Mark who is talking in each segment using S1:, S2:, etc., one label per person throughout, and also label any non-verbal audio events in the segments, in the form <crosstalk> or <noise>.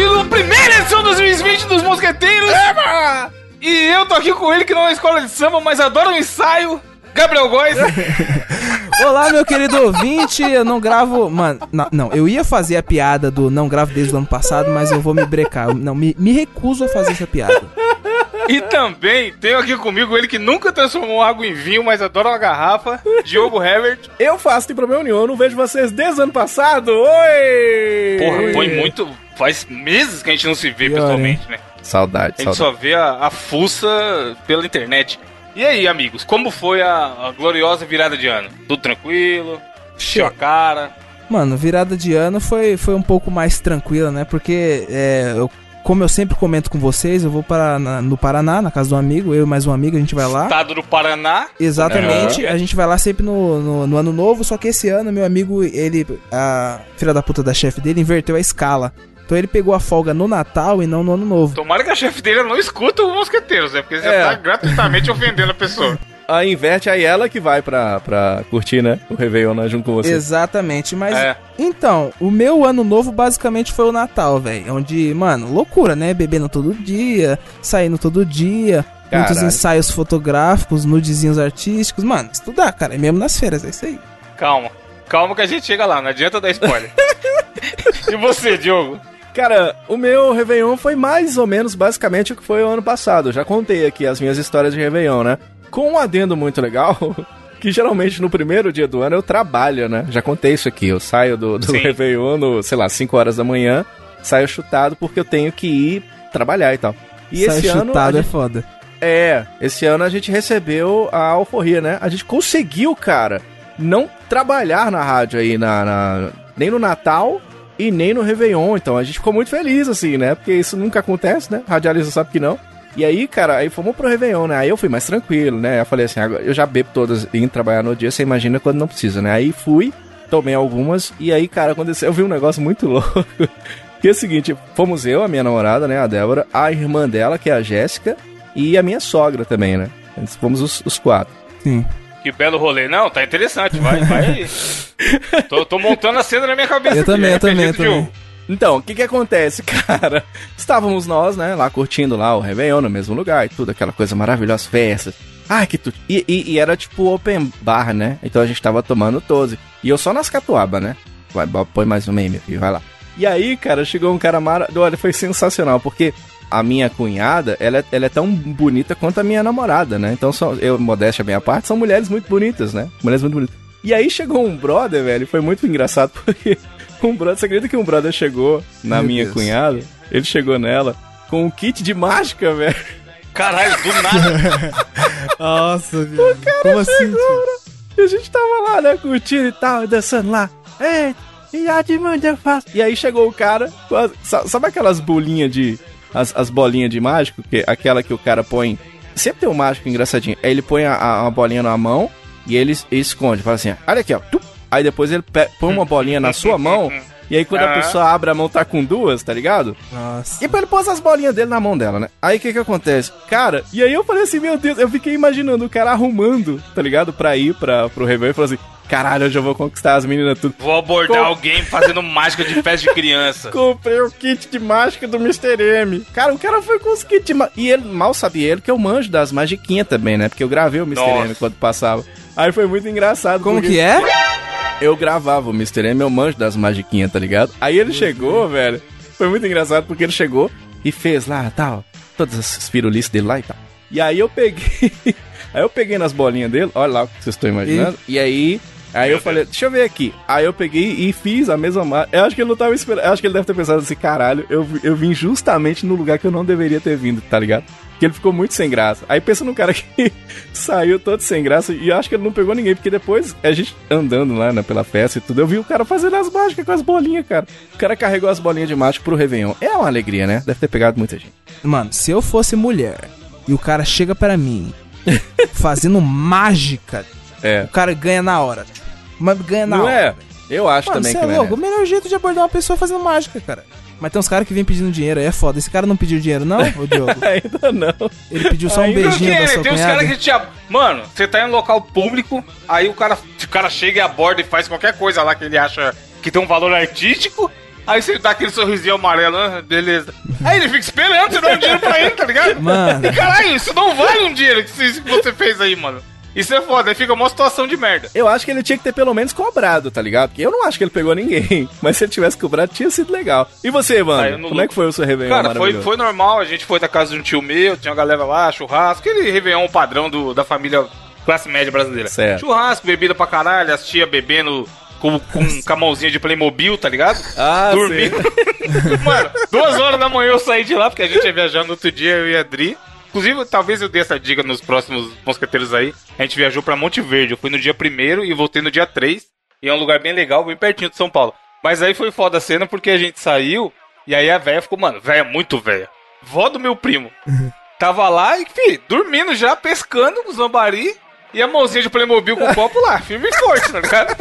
S1: ouvindo a primeira edição 2020 dos Mosqueteiros. É, Eba! E eu tô aqui com ele, que não é escola de samba, mas adora o um ensaio. Gabriel Góes. <laughs>
S2: Olá, meu querido ouvinte. Eu não gravo. Mano, não, não, eu ia fazer a piada do não gravo desde o ano passado, mas eu vou me brecar. Não, me, me recuso a fazer essa piada.
S1: E também tenho aqui comigo ele que nunca transformou água em vinho, mas adora uma garrafa, Diogo Herbert.
S3: Eu faço, tem problema nenhum, eu não vejo vocês desde o ano passado. Oi!
S1: Porra, põe muito Faz meses que a gente não se vê
S2: Pior,
S1: pessoalmente, né?
S3: Saudade,
S1: A gente
S3: saudade.
S1: só vê a, a fuça pela internet. E aí, amigos, como foi a, a gloriosa virada de ano? Tudo tranquilo? Encheu a cara?
S2: Mano, virada de ano foi, foi um pouco mais tranquila, né? Porque, é, eu, como eu sempre comento com vocês, eu vou para na- no Paraná, na casa do amigo, eu e mais um amigo, a gente vai lá.
S1: Estado do Paraná.
S2: Exatamente, a gente vai lá sempre no, no, no ano novo, só que esse ano meu amigo, ele, a filha da puta da chefe dele, inverteu a escala. Então ele pegou a folga no Natal e não no ano novo.
S1: Tomara que a chefe dele não escuta os mosqueteiros, né? Porque você
S3: É.
S1: tá gratuitamente ofendendo a pessoa. <laughs>
S3: Aí inverte aí ela que vai pra, pra curtir, né? O Réveillon né, junto com você.
S2: Exatamente, mas
S1: É.
S2: então, o meu ano novo basicamente foi o Natal, velho, onde, mano, loucura, né? Bebendo todo dia, saindo todo dia, muitos
S3: Caralho.
S2: ensaios fotográficos, nudezinhos artísticos, mano, estudar, cara, é mesmo nas feiras, é isso aí.
S1: Calma. Calma que a gente chega lá, não adianta dar spoiler. <laughs> e você, Diogo?
S3: Cara, o meu Réveillon foi mais ou menos basicamente o que foi o ano passado. Eu já contei aqui as minhas histórias de Réveillon, né? Com um adendo muito legal, <laughs> que geralmente no primeiro dia do ano eu trabalho, né? Já contei isso aqui. Eu saio do, do
S1: Sim.
S3: Réveillon, no, sei lá, 5 horas da manhã, saio chutado porque eu tenho que ir trabalhar e tal. E
S2: Sai
S3: esse ano.
S2: chutado é
S3: gente-
S2: foda.
S3: É, esse ano a gente recebeu a alforria, né? A gente conseguiu, cara, não trabalhar na rádio aí, na, na- nem no Natal e nem no Réveillon. Então a gente ficou muito feliz, assim, né? Porque isso nunca acontece, né? Radialista sabe que não. E aí, cara, aí fomos pro Réveillon, né? Aí eu fui mais tranquilo, né? Eu falei assim, agora eu já bebo todas e trabalhar no dia, você imagina quando não precisa, né? Aí fui, tomei algumas, e aí, cara, aconteceu, eu vi um negócio muito <laughs> louco. Que é o seguinte, fomos eu, a minha namorada, né, a Débora, a irmã dela, que é a Jéssica, e a minha sogra também, né? Fomos os, os quatro.
S2: Sim.
S1: Que belo rolê. Não, tá interessante. Vai, vai. <laughs> tô, tô montando a cena na minha cabeça.
S2: Eu
S1: aqui,
S2: também,
S1: é
S2: eu também, eu também.
S3: Então, o que que acontece, <laughs> cara? Estávamos nós, né, lá curtindo lá o Réveillon no mesmo lugar e tudo, aquela coisa maravilhosa, festas. Ai, que tudo. E, e- e era tipo open bar, né? Então a gente tava tomando todos. E eu só nas catuaba, né? Vai, põe mais um aí, meu filho, vai lá. E aí, cara, chegou um cara maravilhoso. Olha, foi sensacional, porque a minha cunhada, ela é, ela é tão bonita quanto a minha namorada, né? Então, são, eu, modéstia à minha parte, são mulheres muito bonitas, né? Mulheres muito bonitas. E aí chegou um brother, velho, foi muito engraçado, <laughs> porque um brother, você acredita que um brother chegou na
S2: Meu
S3: minha
S2: Deus.
S3: cunhada? Ele chegou nela com um kit de mágica, velho.
S1: Caralho, do nada. <laughs>
S2: Nossa, viado. Como assim?
S3: E a gente tava lá, né, curtindo e tal, dançando lá. Ei, e a de eu faço. E aí chegou o cara, sabe aquelas bolinhas de. As, as bolinhas de mágico, que aquela que o cara põe. Sempre tem um mágico engraçadinho. Aí ele põe a, a, uma bolinha na mão e ele, es- esconde. Fala assim: olha aqui, ó. tup. Aí depois ele põe uma bolinha na sua mão. E aí quando a pessoa abre a mão, tá com duas, tá ligado?
S2: Nossa.
S3: E pra ele pôs as bolinhas dele na mão dela, né? Aí o que que acontece? Cara, e aí eu falei assim, meu Deus, eu fiquei imaginando o cara arrumando, tá ligado? Pra ir pra, pro Réveillon e falou assim, caralho, hoje eu vou conquistar as meninas tudo.
S1: Vou abordar
S3: Com-
S1: alguém fazendo mágica de festa de criança. <laughs>
S3: Comprei o kit de mágica do Mr. M. Cara, o cara foi com os kits de mágica. E ele, mal sabia ele que eu manjo das magiquinhas também, né? Porque eu gravei o Mr.
S1: Nossa.
S3: M quando passava. Aí foi muito engraçado.
S2: Como
S3: porque
S2: que é?
S3: Eu gravava o Mr. M, eu manjo das magiquinhas, tá ligado? Aí ele chegou, velho. Foi muito engraçado porque ele chegou e fez lá, tal, todas as pirulices dele lá e tal. E aí eu peguei. <laughs> aí eu peguei nas bolinhas dele, olha lá o que vocês estão imaginando. E, aí. Aí eu falei, deixa eu ver aqui. Aí eu peguei e fiz a mesma marca. Eu acho que ele não tava esperando. Eu acho que ele deve ter pensado assim, caralho, eu, eu vim justamente no lugar que eu não deveria ter vindo, tá ligado? Que ele ficou muito sem graça. Aí pensa num cara <laughs> que saiu todo sem graça e eu acho que ele não pegou ninguém, porque depois a gente andando lá né, pela festa e tudo, eu vi o cara fazendo as mágicas com as bolinhas, cara. O cara carregou as bolinhas de mágica pro Réveillon. É uma alegria, né? Deve ter pegado muita gente.
S2: Mano, se eu fosse mulher e o cara chega pra mim <laughs> fazendo mágica,
S3: É.
S2: o cara ganha na hora. Mas ganha na
S3: Não
S2: hora.
S3: é? Eu acho
S2: Mano,
S3: também que
S2: é
S3: não é.
S2: louco. O melhor jeito de abordar uma pessoa é fazendo mágica, cara. Mas tem uns caras que vêm pedindo dinheiro, aí é foda. Esse cara não pediu dinheiro, não, ô Diogo? <laughs>
S3: Ainda não.
S2: Ele pediu só um
S3: Ainda
S2: beijinho da sua
S1: tem uns caras que te. ab- Mano, você tá em um local público, aí o cara, o cara chega e aborda e faz qualquer coisa lá que ele acha que tem um valor artístico. Aí você dá aquele sorrisinho amarelo, ah, beleza. Aí ele fica esperando você dar um dinheiro pra ele, tá ligado?
S2: Mano.
S1: E caralho, isso não vale um dinheiro que você fez aí, mano. Isso é foda, aí fica uma situação de merda.
S3: Eu acho que ele tinha que ter pelo menos cobrado, tá ligado? Porque eu não acho que ele pegou ninguém. <laughs> Mas se ele tivesse cobrado, tinha sido legal. E você, mano? Como é que foi o seu Réveillon
S1: Cara, foi, foi normal, a gente foi da casa de um tio meu, tinha uma galera lá, churrasco, aquele Réveillon padrão do, da família classe média brasileira.
S3: Certo.
S1: Churrasco, bebida pra caralho, as tia bebendo com, com, com a mãozinha de Playmobil, tá ligado?
S3: Ah,
S1: Dormindo. <laughs> Mano, duas horas da manhã eu saí de lá, porque a gente ia viajar no outro dia, eu e a Adri. Inclusive, talvez eu dê essa dica nos próximos mosqueteiros aí. A gente viajou pra Monte Verde. Eu fui no dia primeiro e voltei no dia 3. E é um lugar bem legal, bem pertinho de São Paulo. Mas aí foi foda a cena porque a gente saiu e aí a véia ficou, mano, véia muito véia. Vó do meu primo. <laughs> Tava lá e, fi, dormindo já, pescando com zambari. E a mãozinha de Playmobil com o copo lá, <laughs> firme e forte, tá ligado?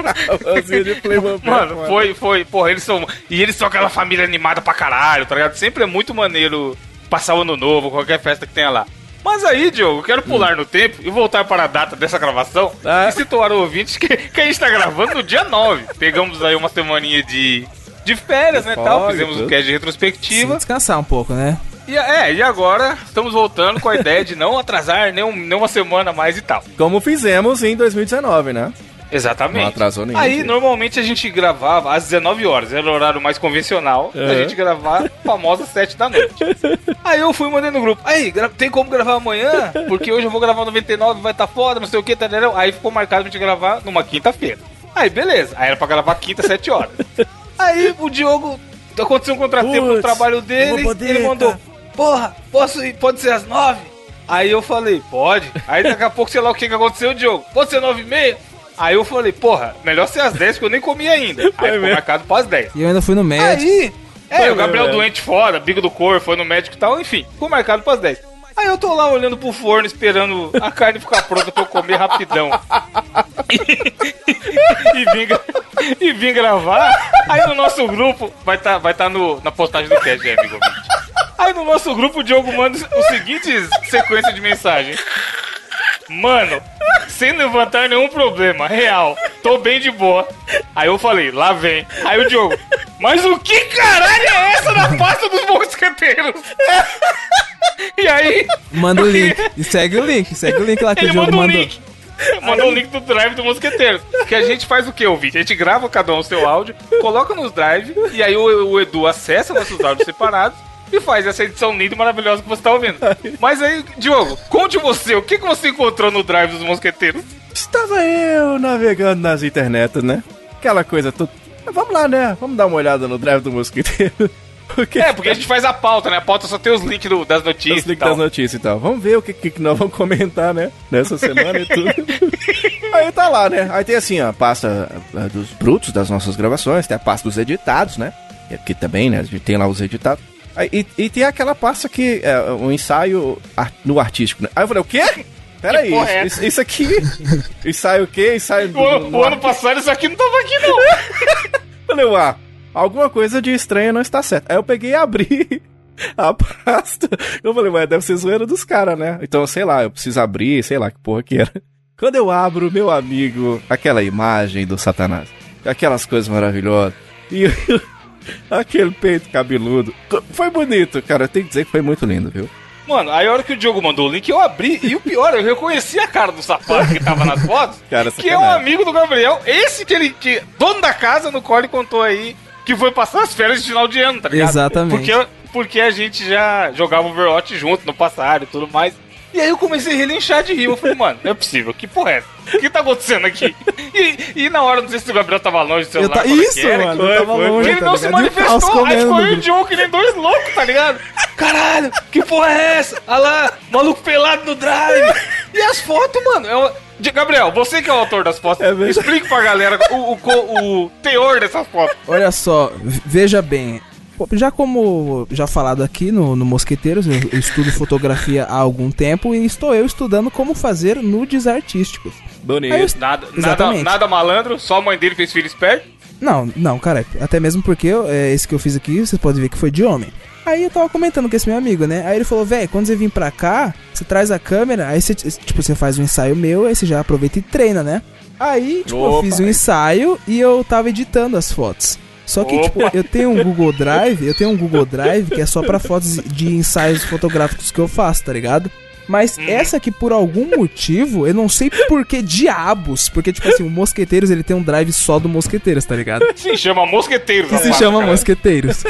S3: Mãozinha de Playmobil, <laughs>
S1: Mano,
S3: mano.
S1: foi, foi, porra, eles são. E eles são aquela família animada pra caralho, tá ligado? Sempre é muito maneiro passar o ano novo, qualquer festa que tenha lá. Mas aí, Diogo, eu quero pular no tempo e voltar para a data dessa gravação
S3: Ah.
S1: e situar o ouvinte que, que a gente tá gravando no dia 9. Pegamos aí uma semaninha de, de férias, né, tal, fizemos um
S3: tudo.
S1: cast de
S2: Sim,
S1: retrospectiva.
S2: descansar um pouco, né?
S1: E, é, e agora estamos voltando com a ideia de não atrasar nem, um- nem uma semana mais e tal.
S3: Como fizemos em 2019, né?
S1: Exatamente.
S3: Não atrasou nenhum
S1: Aí,
S3: dia.
S1: normalmente a gente gravava às 19 horas, era o horário mais convencional da
S3: Uhum.
S1: gente gravar famosa 7 da noite. <laughs> Aí eu fui mandando no grupo. Aí, tem como gravar amanhã? Porque hoje eu vou gravar 99, vai estar tá foda, não sei o que, tá, Aí ficou marcado pra gente gravar numa quinta-feira. Aí, beleza. Aí era pra gravar quinta, 7 horas. <laughs> Aí o Diogo aconteceu um contratempo no trabalho dele. ele mandou:
S3: cara.
S1: Porra, posso ir? Pode ser às 9? Aí eu falei, pode. Aí daqui a pouco, sei lá o que, que aconteceu, Diogo. Pode ser 9 e meia? Aí eu falei, porra, melhor ser às 10, que eu nem comi ainda. Aí ficou
S3: mesmo.
S1: marcado pras 10.
S2: E eu ainda fui no médico.
S1: Aí, é,
S3: Foi
S1: o Gabriel
S3: mesmo,
S1: doente fora, bico do cor, foi no médico e tal, enfim, ficou marcado pras 10. Aí eu tô lá olhando pro forno, esperando a carne ficar pronta pra eu comer rapidão. <laughs> e, vim, e vim gravar. Aí no nosso grupo, vai estar vai tá no, na postagem do cast, é, amigo. Aí no nosso grupo o Diogo manda o seguinte sequência de mensagem. Mano, sem levantar nenhum problema, real. Tô bem de boa. Aí eu falei, lá vem. Aí o Diogo, mas o que caralho é essa na pasta dos mosqueteiros? E aí,
S2: Manda o link. E segue o link. Segue o link lá que
S1: ele
S2: o Diogo
S1: mandou um
S2: mandou.
S1: link. Mandou o link do drive do Mosqueteiro. Que a gente faz o que, ouvinte? A gente grava cada um o seu áudio, coloca nos drive, e aí o, o Edu acessa nossos áudios separados e faz essa edição linda e maravilhosa que você tá ouvindo. Mas aí, Diogo, conte você, o que, que você encontrou no drive dos Mosqueteiros?
S3: Estava eu navegando nas internet, né? Aquela coisa tudo. Vamos lá, né? Vamos dar uma olhada no drive do mosquiteiro. <laughs> Porque
S1: É, porque a gente faz a pauta, né? A pauta só tem os links do- das notícias.
S3: os links das notícias e tal. Vamos ver o que, que, que nós vamos comentar, né? Nessa semana e tudo. <laughs> Aí tá lá, né? Aí tem assim, a pasta ah, dos brutos das nossas gravações, tem a pasta dos editados, né? E Aqui também, né? A gente tem lá os editados. E, e tem aquela pasta que é um ensaio no artístico, né? Aí eu falei, o quê? Peraí,
S1: é
S3: isso, isso, aqui. ensaio o quê? Ensaio do.
S1: O,
S3: no
S1: o ano passado isso aqui não tava aqui, não. <laughs>
S3: Falei, ué, alguma coisa de estranha não está certo. Aí eu peguei e abri <laughs> a pasta. Eu falei, ué, deve ser zoeira dos caras, né? Então, sei lá, eu preciso abrir, sei lá que porra que era. Quando eu abro, meu amigo, aquela imagem do Satanás, aquelas coisas maravilhosas, e aquele peito cabeludo. Foi bonito, cara, eu tenho que dizer que foi muito lindo, viu?
S1: Mano, aí a hora que o Diogo mandou o link, eu abri, e o pior, eu reconheci a cara do sapato que tava nas fotos, <laughs>
S3: Cara,
S1: que é um amigo do Gabriel, esse que ele, que, dono da casa no qual ele contou aí, que foi passar as férias de final de ano, tá ligado?
S2: Exatamente.
S1: Porque, porque a gente já jogava Overwatch junto no passado e tudo mais. E aí eu comecei a relinchar de rir. Eu falei, mano, não é possível, que porra é essa? O que tá acontecendo aqui? E, e na hora, não sei se o Gabriel tava longe do celular.
S2: Eu ta- Isso,
S1: que era,
S2: mano, tava
S1: foi,
S2: longe,
S1: ele
S2: tá
S1: não se
S2: ligado? E o caos
S1: manifestou. Aí ficou eu e o. Diogo que nem dois loucos, tá ligado? Caralho, que porra é essa? Olha lá, maluco pelado no drive. E as fotos, mano? É Gabriel, você que é o autor das fotos,
S3: É
S1: explique pra galera o, o, co- o teor dessas fotos.
S2: Olha só, veja bem. Já como já falado aqui no, no Mosqueteiros, eu, eu estudo fotografia há algum tempo e estou eu estudando como fazer nudes artísticos.
S3: Bonito.
S2: Eu-
S1: Nada, nada,
S2: Exatamente.
S1: nada malandro, só a mãe dele fez filho esperto.
S2: Não, não, cara, até mesmo porque eu- é, esse que eu fiz aqui, vocês podem ver que foi de homem. Aí eu tava comentando com esse meu amigo, né? Aí ele falou, velho, quando você vir pra cá, você traz a câmera, aí você, tipo, você faz um ensaio meu, aí você já aproveita e treina, né? Aí, tipo, eu
S3: Opa.
S2: fiz um ensaio e eu tava editando as fotos. Só que,
S1: Opa.
S2: tipo, eu tenho um Google Drive, eu tenho um Google Drive que é só pra fotos de ensaios fotográficos que eu faço, tá ligado? Mas
S1: Uhum.
S2: essa aqui, por algum motivo, eu não sei por que diabos. Porque, tipo assim, o Mosqueteiros ele tem um drive só do Mosqueteiros, tá ligado? <laughs>
S1: Se chama Mosqueteiros.
S2: Que se
S1: rapaz,
S2: chama
S1: cara.
S2: Mosqueteiros.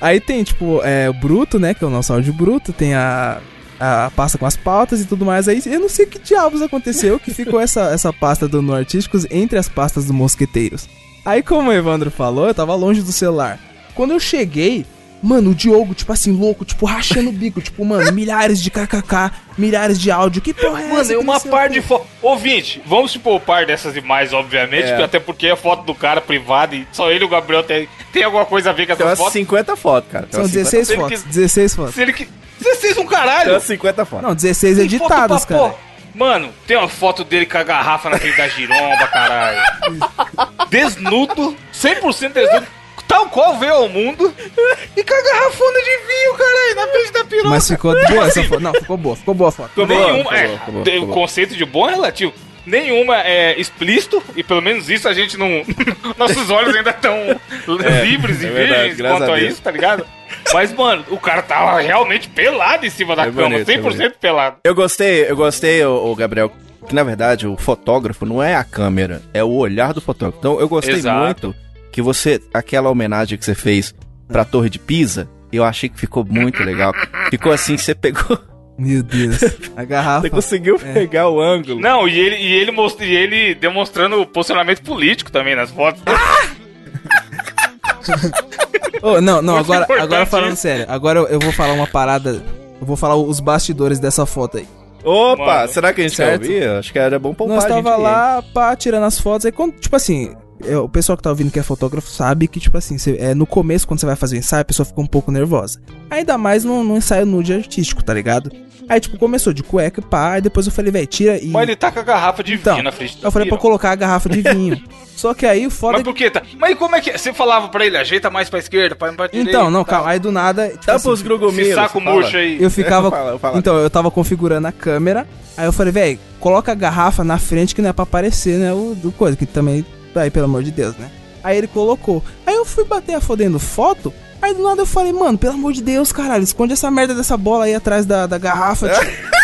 S2: Aí tem, tipo, é, o Bruto, né? Que é o nosso áudio bruto, tem a, a pasta com as pautas e tudo mais. Aí eu não sei que diabos aconteceu que ficou essa, essa pasta do No Artísticos entre as pastas do Mosqueteiros. Aí, como o Evandro falou, eu tava longe do celular. Quando eu cheguei, mano, o Diogo, tipo assim, louco, tipo, rachando o bico, tipo, mano, milhares de kkk, milhares de áudio. Que porra é essa?
S1: Mano, é uma par de fotos. Ouvinte, vamos se poupar dessas imagens, obviamente,
S3: É.
S1: até porque é foto do cara privada e só ele e o Gabriel tem, tem alguma coisa a ver com
S3: Tem
S1: essas
S3: umas
S1: fotos.
S3: 50 fotos, cara. Tem
S2: São
S3: umas
S2: 16
S1: Ele
S2: fotos,
S1: que-
S2: 16 fotos.
S1: Se ele que. 16 um
S3: Tem
S1: caralho!
S3: umas 50 fotos.
S2: Não, 16
S1: Tem foto
S2: editadas, cara.
S1: pôr. Mano, tem uma foto dele com a garrafa na frente da giromba, caralho. Desnudo, 100% desnudo, tal qual veio ao mundo, e com a garrafona de vinho, caralho, na frente da piroca.
S2: Mas ficou boa essa foto. Não, ficou boa, ficou boa a foto.
S3: Ficou boa,
S1: Nenhuma,
S3: ficou
S1: é,
S3: boa, ficou boa,
S1: tem-
S3: ficou
S1: o conceito de bom é relativo. Nenhuma é explícito, e pelo menos isso a gente não. <laughs> Nossos olhos ainda estão livres e
S3: é verdade,
S1: virgens quanto
S3: a
S1: a, isso, tá ligado? Mas, mano, o cara tava realmente pelado em cima da
S3: É
S1: cama,
S3: bonito, é
S1: 100%
S3: bonito.
S1: pelado.
S3: Eu gostei, eu gostei, o, Gabriel, que na verdade o fotógrafo não é a câmera, é o olhar do fotógrafo. Então eu gostei
S1: Exato.
S3: muito que você, aquela homenagem que você fez pra Torre de Pisa, eu achei que ficou muito legal. Ficou assim, você pegou, <laughs>
S2: Meu Deus. A garrafa.
S3: você conseguiu pegar o ângulo.
S1: Não, e ele, e ele, most- e ele demonstrando o posicionamento político também nas fotos. <laughs>
S2: Ô, não, não,
S1: Muito
S2: agora, agora falando
S1: isso.
S2: sério. Agora eu, vou falar uma parada. Eu vou falar os bastidores dessa foto aí.
S3: Opa,
S1: Mano.
S3: será que a gente
S2: Certo.
S3: quer? Acho que era bom poupar
S2: Nós
S3: a gente
S2: tava
S3: aí.
S2: lá, pá, tirando as fotos. Aí quando, tipo assim, é, o pessoal que tá ouvindo que é fotógrafo sabe que, tipo assim, cê- é, no começo, quando você vai fazer o ensaio, a pessoa fica um pouco nervosa. Ainda mais num, num ensaio nude artístico, tá ligado? Aí, tipo, começou de cueca e pá, aí depois eu falei, velho, tira e.
S1: Mas ele tá com a garrafa de
S2: Então,
S1: vinho na frente do
S2: Eu falei pra colocar a garrafa de vinho. <laughs> Só que aí o foda
S1: Mas
S2: é
S1: por que tá? Mas como é que. Você falava pra ele, ajeita mais pra esquerda, pra, pra direita.
S2: Então, não,
S1: tal.
S2: calma. Aí do nada. Tipo,
S3: Dá
S2: assim,
S3: pros grugominhos.
S1: Esse saco murcho aí.
S2: Eu ficava. <laughs>
S3: Eu falo, eu falo.
S2: Então, eu tava configurando a câmera. Aí eu falei, velho, coloca a garrafa na frente que não é pra aparecer, né? O do coisa, que também. Aí, pelo amor de Deus, né? Aí ele colocou. Aí eu fui bater a fodendo foto. Aí do nada eu falei, mano, pelo amor de Deus, caralho, esconde essa merda dessa bola aí atrás da, da garrafa. tipo.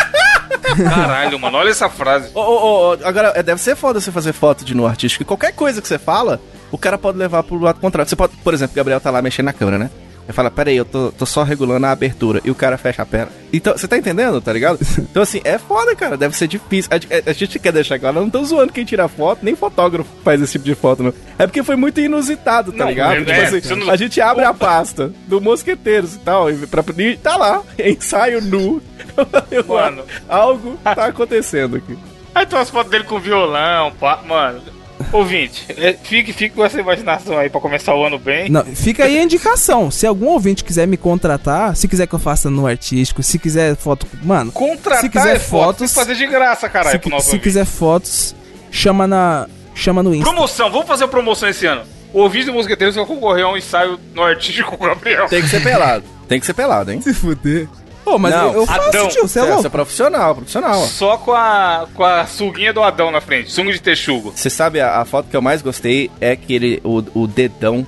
S2: <laughs>
S1: Caralho, mano, olha essa frase.
S3: Ô, ô, ô, agora, é, deve ser foda você fazer foto de no artístico. E qualquer coisa que você fala, o cara pode levar pro lado contrário. Você pode, por exemplo, o Gabriel tá lá mexendo na câmera, né? Ele fala, peraí, eu tô, tô só regulando a abertura. E o cara fecha a perna. Então, você tá entendendo, tá ligado? <laughs> Então, assim, é foda, cara. Deve ser difícil. A, a- a gente quer deixar claro, eu não tô zoando quem tira foto, nem fotógrafo faz esse tipo de foto, não. É porque foi muito inusitado, tá
S1: Não,
S3: ligado?
S1: é,
S3: Tipo
S1: é,
S3: assim,
S1: não-
S3: a gente abre a pasta do Mosqueteiros e tal, e, pra, e tá lá, <laughs> ensaio nu. <laughs>
S1: Mano.
S3: Algo tá acontecendo aqui.
S1: Aí tem umas fotos dele com violão, pá. Mano. Ouvinte, é, fique, fique com essa imaginação aí pra começar o ano bem.
S2: Não, fica aí a indicação. Se algum ouvinte quiser me contratar, se quiser que eu faça no artístico, se quiser foto. Mano,
S1: Contratar
S2: Se quiser
S1: é foto,
S2: fotos-
S1: que fazer de graça, caralho,
S2: se,
S1: pro nosso
S2: se quiser fotos, chama na. Chama no Insta.
S1: Promoção, vamos fazer promoção esse ano. O ouvinte do Mosqueteiros vai concorrer a um ensaio no artístico com o Gabriel.
S3: Tem que ser pelado. Tem que ser pelado, hein? <laughs>
S2: Se fuder. Pô, mas
S3: Não,
S2: eu, eu faço,
S1: Adão.
S2: tio, você é
S3: Você é
S2: louco?
S3: profissional, profissional. ó.
S1: Só com a, com a suguinha do Adão na frente, sunga de texugo.
S3: Você sabe, a, a foto que eu mais gostei é que ele, o, o dedão,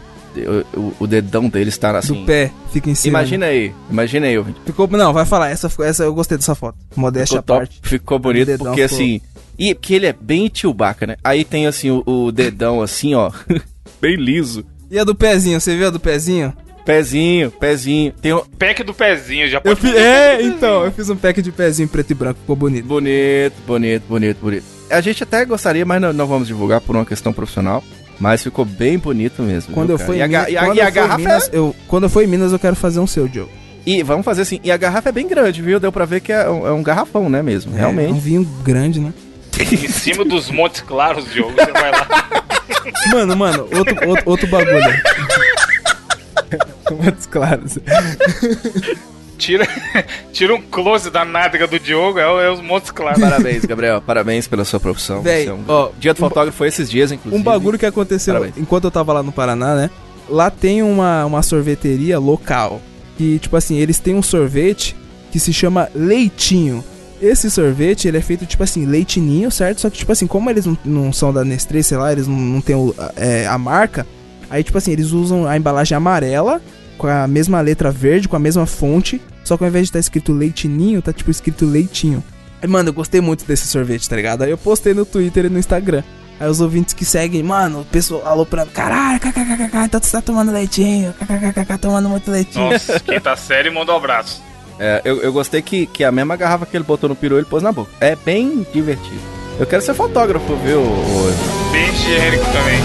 S3: o, o- dedão dele está assim.
S2: Do pé, fica em cima.
S3: Imagina aí, imagina aí, ouvinte.
S2: Ficou, não, vai falar, essa, essa eu gostei dessa foto. Modéstia
S3: Ficou
S2: à
S3: top,
S2: parte.
S3: ficou bonito,
S2: dedão
S3: porque
S2: ficou-
S3: assim. E porque ele é bem Chewbacca, né? Aí tem assim o, o dedão assim, ó. <laughs> bem liso.
S2: E a do pezinho, você viu a do pezinho?
S3: Pezinho, pezinho. Tem um.
S1: Pack do pezinho, já
S2: Eu
S1: pode
S2: fiz, é, então, eu fiz um pack de pezinho preto e branco, ficou bonito.
S3: Bonito, bonito, bonito, bonito. A gente até gostaria, mas não, não vamos divulgar por uma questão profissional. Mas ficou bem bonito mesmo.
S2: Quando
S3: viu,
S2: eu fui
S3: e a,
S2: em Minas,
S3: e a-
S2: quando
S3: e a
S2: eu fui em
S3: garrafa
S2: Minas,
S3: é-
S2: eu, quando eu for em Minas, eu quero fazer um seu, Joe.
S3: E vamos fazer assim. E a garrafa é bem grande, viu? Deu pra ver que é um, é um garrafão, né mesmo?
S2: É um
S3: Realmente.
S2: vinho grande, né?
S1: em cima dos Montes Claros, Diogo. Você vai lá. <laughs>
S2: Mano, mano, outro, outro, outro bagulho. <laughs> Montes claros.
S1: Tira, tira um close da nádega do Diogo, é, é os Montes Claros.
S3: Parabéns, Gabriel. Parabéns pela sua profissão.
S2: Véi,
S3: Você é um-
S2: ó,
S3: Dia do fotógrafo foi esses dias, inclusive.
S2: Um bagulho que aconteceu
S3: Parabéns.
S2: enquanto eu tava lá no Paraná, né? Lá tem uma, uma sorveteria local. Que, tipo assim, eles têm um sorvete que se chama Leitinho. Esse sorvete, ele é feito, tipo assim, leitinho, certo? Só que, tipo assim, como eles não, não são da Nestlé, sei lá, eles não, não têm o- é, a marca, Aí, tipo assim, eles usam a embalagem amarela, com a mesma letra verde, com a mesma fonte, só que ao invés de estar escrito leitinho, tá tipo escrito leitinho. Aí, mano, eu gostei muito desse sorvete, tá ligado? Aí eu postei no Twitter e no Instagram. Aí os ouvintes que seguem, mano, o pessoal aloprando, caralho, kkkk, então você tá tomando leitinho, kkkk, tomando muito leitinho.
S1: Nossa, quinta série mandou um abraço.
S3: É, eu, eu gostei que, que a mesma garrafa que ele botou no peru, ele pôs na boca. É bem divertido. Eu quero ser fotógrafo, viu?
S1: Bem higiênico também.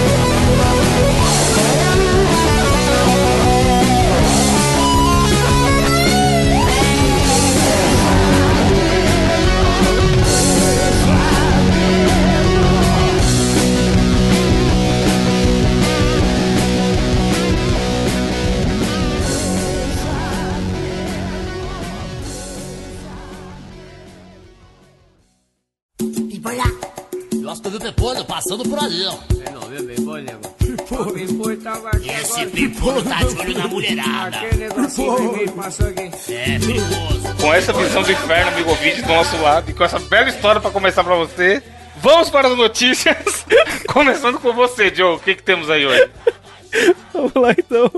S4: Passando por ali, ó.
S5: É não, viu, bem bom, nego? Tava aqui
S4: Esse. Pepolho tá de olho na mulherada.
S5: Aquele negocinho vermelho passou aqui.
S4: É perigoso.
S1: Com essa visão do inferno, amigo ouvinte, do nosso lado, e com essa bela história pra começar pra você, vamos para as notícias. <laughs> Começando com você, Joe. O que, que temos aí hoje?
S3: Vamos lá então.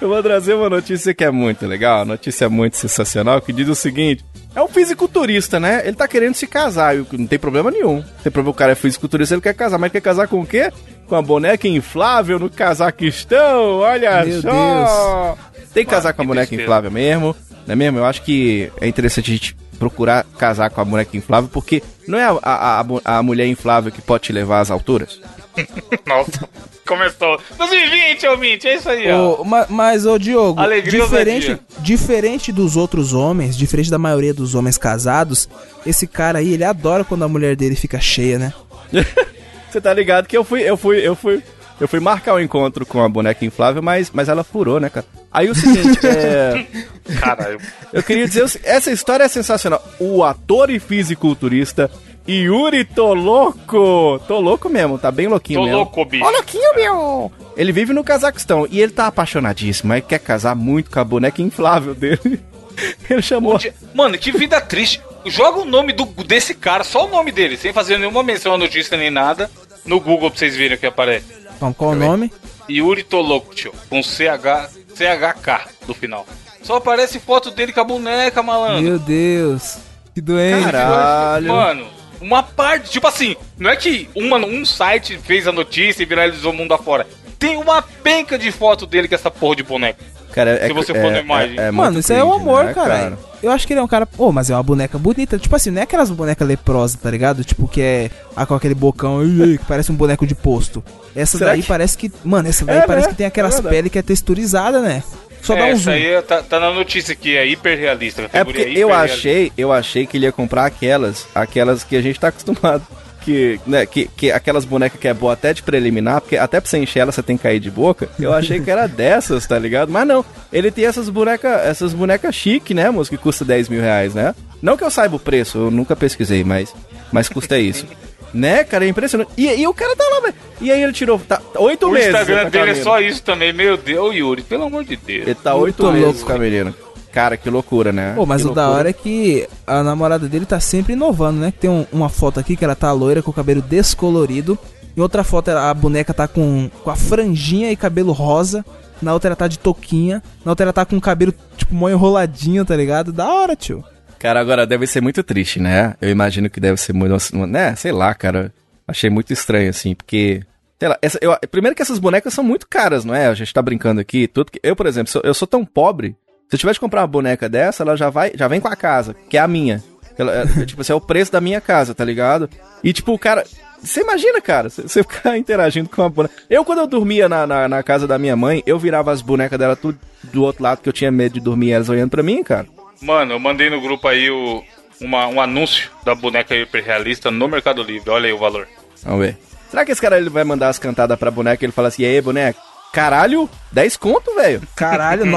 S3: Eu vou trazer uma notícia que é muito legal, uma notícia muito sensacional, que diz o seguinte: é um fisiculturista, né? Ele tá querendo se casar, e não tem problema nenhum. Não tem problema, o cara é fisiculturista, ele quer casar, mas quer casar com o quê? Com a boneca inflável no Cazaquistão, olha
S2: Meu
S3: só! Tem que casar com a boneca inflável mesmo, não é mesmo? Eu acho que é interessante a gente procurar casar com a boneca inflável, porque não é a, a, a, a mulher inflável que pode te levar às alturas? <laughs>
S1: Nossa, começou. 2020, ouvinte, é isso aí, ó.
S2: Ô, ma- mas, ô Diogo,
S1: Alegria
S2: diferente, diferente dos outros homens, diferente da maioria dos homens casados, esse cara aí, ele adora quando a mulher dele fica cheia, né? <laughs>
S3: Você tá ligado que eu fui, eu fui, eu fui, eu fui marcar o encontro com a boneca inflável, mas, mas ela furou, né, cara? Aí o seguinte, é, <laughs>
S1: Caralho.
S3: eu queria dizer, essa história é sensacional. O ator e fisiculturista Yuri Toloco, tô louco mesmo, tá bem louquinho
S1: Tô
S3: mesmo.
S1: louco, bicho.
S3: Ó, louquinho, meu! Ele vive no Cazaquistão e ele tá apaixonadíssimo, ele quer casar muito com a boneca inflável dele. <laughs> Ele chamou.
S1: Mano, que vida triste. Joga o nome do, desse cara, só o nome dele, sem fazer nenhuma menção à notícia nem nada, no Google pra vocês verem o que aparece.
S2: Então, qual o nome?
S1: Yuri Tolokcho, com CH, CHK no final. Só aparece foto dele com a boneca, malandro.
S2: Meu Deus, que doente.
S3: Caralho.
S1: Mano, uma parte, tipo assim, não é que uma, um site fez a notícia e viralizou o mundo afora. Tem uma penca de foto dele com essa porra de boneca.
S3: Cara, é,
S1: Se você for na imagem.
S3: muito
S2: Mano, isso é o
S3: cringe,
S2: amor,
S3: né,
S2: cara. Eu acho que ele é um cara. Pô, mas é uma boneca bonita. Tipo assim, não é aquelas bonecas leprosas, tá ligado? Tipo, que é ah, com aquele bocão que parece um boneco de posto. Essa
S3: Será
S2: daí
S3: que-
S2: parece que. Mano, essa daí
S3: É,
S2: parece
S3: né?
S2: que tem aquelas
S3: É
S2: peles que é texturizada, né? Só dá
S1: é,
S2: um
S1: essa
S2: zoom.
S1: aí tá, tá na notícia aqui, é hiperrealista.
S3: É porque eu
S1: hiperrealista.
S3: achei, eu achei que ele ia comprar aquelas, aquelas que a gente tá acostumado. Que, né, que, que aquelas bonecas que é boa até de preliminar, porque até pra você encher ela você tem que cair de boca. Eu achei que era dessas, tá ligado? Mas não, ele tem essas bonecas, essas bonecas chique, né, moço, que custa 10 mil reais, né? Não que eu saiba o preço, eu nunca pesquisei, mas, mas custa isso. Né, cara, é impressionante. E, e o cara tá lá, velho. E aí ele tirou, tá, oito
S1: O
S3: meses.
S1: Instagram
S3: com a
S1: dele é só isso também, meu Deus, Yuri, pelo amor de Deus.
S3: Ele tá oito meses
S2: louco.
S3: Cara, que loucura, né?
S2: Pô, mas
S3: Que
S2: o da
S3: loucura.
S2: hora é que a namorada dele tá sempre inovando, né? Tem um- uma foto aqui que ela tá loira com o cabelo descolorido. Em outra foto a boneca tá com, com a franjinha e cabelo rosa. Na outra ela tá de touquinha. Na outra ela tá com o cabelo, tipo, mó enroladinho, tá ligado? Da hora, tio.
S3: Cara, agora deve ser muito triste, né? Eu imagino que deve ser muito. Né? Sei lá, cara. Achei muito estranho, assim, porque. Sei lá, essa, eu, primeiro que essas bonecas são muito caras, não é? A gente tá brincando aqui, tudo que. Eu, por exemplo, sou- eu sou tão pobre. Se eu tiver de comprar uma boneca dessa, ela já vai, já vem com a casa, que é a minha. Ela, é, tipo, esse é o preço da minha casa, tá ligado? E tipo, o cara. Você imagina, cara, você ficar <laughs> interagindo com uma boneca. Eu, quando eu dormia na, na, na casa da minha mãe, eu virava as bonecas dela tudo do outro lado, que eu tinha medo de dormir elas olhando pra mim, cara.
S1: Mano, eu mandei no grupo aí o, uma- um anúncio da boneca hiperrealista no Mercado Livre. Olha aí o valor.
S3: Vamos ver. Será que esse cara ele vai mandar as cantadas pra boneca e ele fala assim, e aí, boneca? Caralho, 10 conto, velho.
S2: Caralho, <laughs>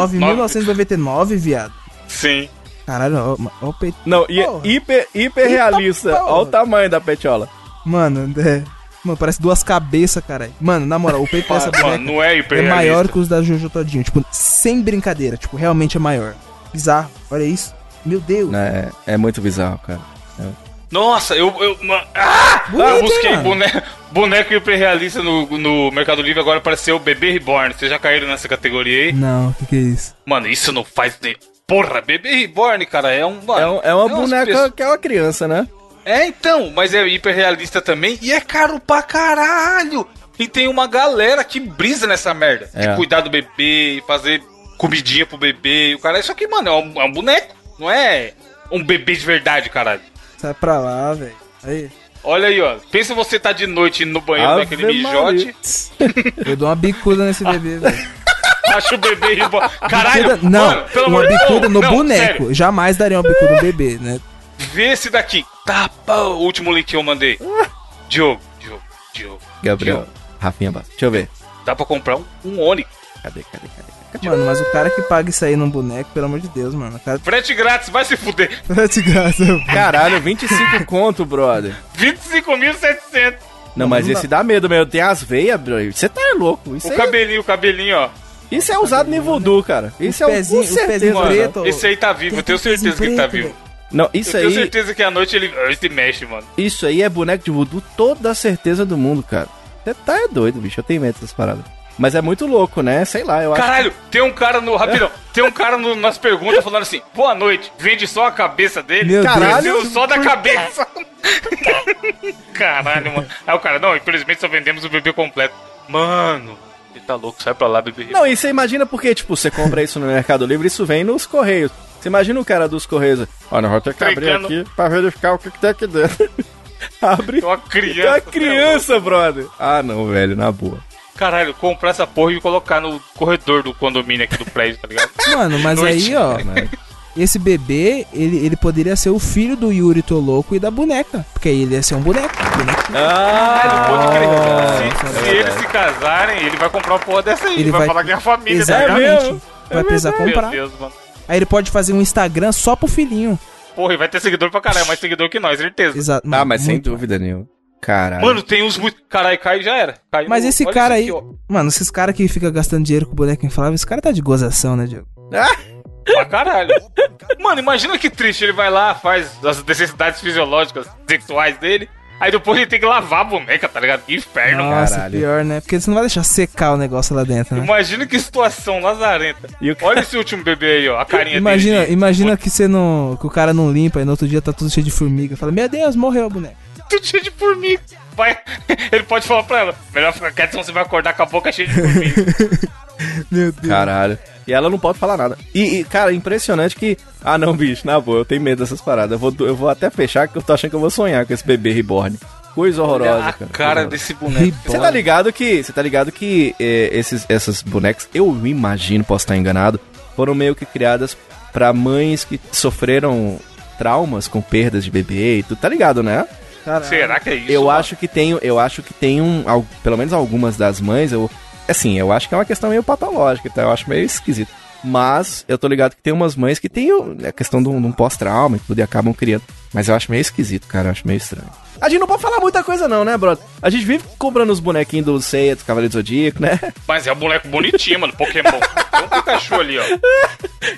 S2: 9.999, viado.
S1: Sim.
S2: Caralho, ó, ó o peito.
S3: Não, e é hiper, hiper realista.
S2: Eita, porra.
S3: Olha o tamanho da petiola.
S2: Mano, é. Mano, parece duas cabeças, caralho. Mano, na moral, o peito <laughs> dessa
S1: Mano,
S2: boneca
S1: não é
S2: é
S1: hiperrealista.
S2: maior que os da Jojo Todinho. Tipo, sem brincadeira. Tipo, realmente é maior. Bizarro. Olha isso. Meu Deus.
S3: É, é muito bizarro, cara. É.
S1: Nossa, eu. eu ah!
S2: Bonito,
S1: eu busquei
S2: hein, mano?
S1: boneco, boneco hiperrealista no, no Mercado Livre, agora apareceu o Bebê Reborn. Vocês já caíram nessa categoria aí?
S2: Não, o que, que é isso?
S1: Mano, isso não faz nem. Porra, Bebê Reborn, cara, é um.
S3: É, um- é uma
S1: umas
S3: boneca
S1: pessoas-
S3: que é uma criança, né?
S1: É, então, mas é hiperrealista também e é caro pra caralho. E tem uma galera que brisa nessa merda.
S3: É.
S1: De cuidar do bebê, e fazer comidinha pro bebê. E o cara, isso aqui, mano, é um, é um boneco. Não é um bebê de verdade, caralho.
S2: Sai pra lá, velho. Aí.
S1: Olha aí, ó. Pensa você tá de noite indo no banheiro
S3: Ave
S1: daquele mijote. <laughs>
S2: Eu dou uma bicuda nesse bebê, velho.
S1: Acha o bebê e bo- Caralho,
S2: Bicuda- não,
S1: mano, pelo
S2: uma
S1: amor de
S2: bicuda
S1: Deus.
S2: no
S1: não,
S2: boneco.
S1: sério.
S2: Jamais daria uma bicuda no bebê, né?
S1: Vê esse daqui. Tá, pá, o último link que eu mandei. Diogo, Diogo, Diogo.
S3: Gabriel.
S1: Diogo,
S3: Rafinha Bastos. Deixa eu ver.
S1: Dá pra comprar um, um Onix.
S3: Cadê, cadê, cadê?
S2: Mano, mas o cara que paga isso aí num boneco, pelo amor de Deus, mano. Cara <laughs>
S1: Frete grátis, vai se fuder.
S2: de graça.
S3: Caralho, 25 <laughs> conto, brother.
S1: 25.700.
S3: Não, mas esse dá medo mesmo. Tem as veias, bro. Você tá louco. Isso,
S1: O
S3: aí-
S1: cabelinho, o cabelinho, ó.
S3: isso é usado em voodoo, cara. Isso é um
S2: pezinho-
S3: com
S2: os
S3: certeza.
S2: pezinhos
S3: mano.
S2: preto.
S1: Esse aí tá vivo, eu tenho certeza que ele tá vivo.
S3: Não,
S1: Eu
S3: isso
S1: tenho
S3: aí,
S1: certeza que à noite ele, ele se mexe, mano.
S3: isso aí é boneco de voodoo toda a certeza do mundo, cara. Você tá é doido, bicho. Eu tenho medo dessas paradas. Mas é muito louco, né? Sei lá, eu acho.
S1: Caralho, tem um cara no. Rapidão, <laughs> tem um cara no- nas perguntas falando assim: boa noite, vende só a cabeça dele.
S2: Meu
S3: Caralho,
S1: Preciso só da cabeça. <laughs> Caralho, mano. Aí o cara, não, infelizmente só vendemos o bebê completo. Mano, ele tá louco, sai pra lá, bebê.
S3: Não, e você imagina porque, tipo, você compra isso no Mercado Livre, isso vem nos Correios. Você imagina o cara dos Correios. Olha, vou ter que abrir aqui pra verificar o que, que tem aqui dentro. <laughs> Abre.
S1: Tem uma
S3: Tem
S1: criança.
S3: uma criança, brother. Ah, não, velho, na boa.
S1: Caralho, comprar essa porra e colocar no corredor do condomínio aqui do prédio, tá ligado? <laughs>
S2: Mano, mas
S1: Noite.
S2: aí, ó, esse bebê, ele, ele poderia ser o filho do Yuri Toloco e da boneca. Porque aí ele ia ser um boneco. boneco.
S3: Ah,
S1: Pode crer. Se,
S2: é
S1: se eles se casarem, ele vai comprar uma porra dessa aí.
S2: Ele
S1: vai,
S2: vai-
S1: falar que é a família, tá
S2: Exatamente.
S1: ligado?
S3: mesmo?
S2: Vai precisar
S1: Meu
S2: comprar.
S1: Deus, mano.
S2: Aí ele pode fazer um Instagram só pro filhinho.
S1: Porra, e vai ter seguidor pra caralho, mais seguidor que nós, certeza.
S2: Exato.
S3: Ah, mas sem dúvida nenhuma. Caralho.
S1: Mano, tem uns muito. Caralho, cai já era. Caiu
S2: Mas
S1: no-
S2: esse
S1: olha
S2: cara aí,
S1: aqui,
S2: mano, esses caras que ficam gastando dinheiro com boneco inflável, esse cara tá de gozação, né, Diego?
S1: ó, <laughs> pra caralho. Mano, imagina que triste. Ele vai lá, faz as necessidades fisiológicas, sexuais dele. Aí depois ele tem que lavar a boneca, tá ligado? Que inferno.
S2: Nossa,
S3: caralho.
S2: pior, né? Porque você não vai deixar secar o negócio lá dentro, né?
S1: Imagina que situação lazarenta.
S3: E o-
S1: Olha esse último bebê aí, ó. A carinha
S2: Imagina,
S1: dele. de-
S2: imagina que você não. que o cara não limpa e no outro dia tá tudo cheio de formiga. Fala, meu Deus, morreu o boneco.
S1: Cheio de formiga. Vai... <laughs> Ele pode falar pra ela: melhor ficar quieto, senão você vai acordar com a boca cheia de formiga. <laughs>
S2: Meu Deus.
S3: Caralho. E ela não pode falar nada. E, e, cara, impressionante que. Ah, não, bicho, na boa, eu tenho medo dessas paradas. Eu vou, eu vou até fechar que eu tô achando que eu vou sonhar com esse bebê reborn. Coisa horrorosa,
S1: Olha a
S3: cara.
S1: cara desse boneco.
S3: Você tá ligado que. Você tá ligado que eh, esses, essas bonecas, eu imagino, posso estar enganado, foram meio que criadas pra mães que sofreram traumas com perdas de bebê e tudo. Tá ligado, né?
S2: Caralho.
S1: Será que é isso?
S3: eu
S1: mano?
S3: acho que tem, eu acho que tem um, al- pelo menos algumas das mães, eu, assim, eu acho que é uma questão meio patológica, então eu acho meio esquisito. Mas eu tô ligado que tem umas mães que tem a questão de um, de um pós-trauma e tudo e acabam criando. Mas eu acho meio esquisito, cara, eu acho meio estranho. A gente não pode falar muita coisa não, né, brother? A gente vive comprando os bonequinhos do Seiya, do Cavaleiro do Zodíaco, né?
S1: Mas é um boneco bonitinho, mano. Pokémon. Tem um Pikachu ali, ó.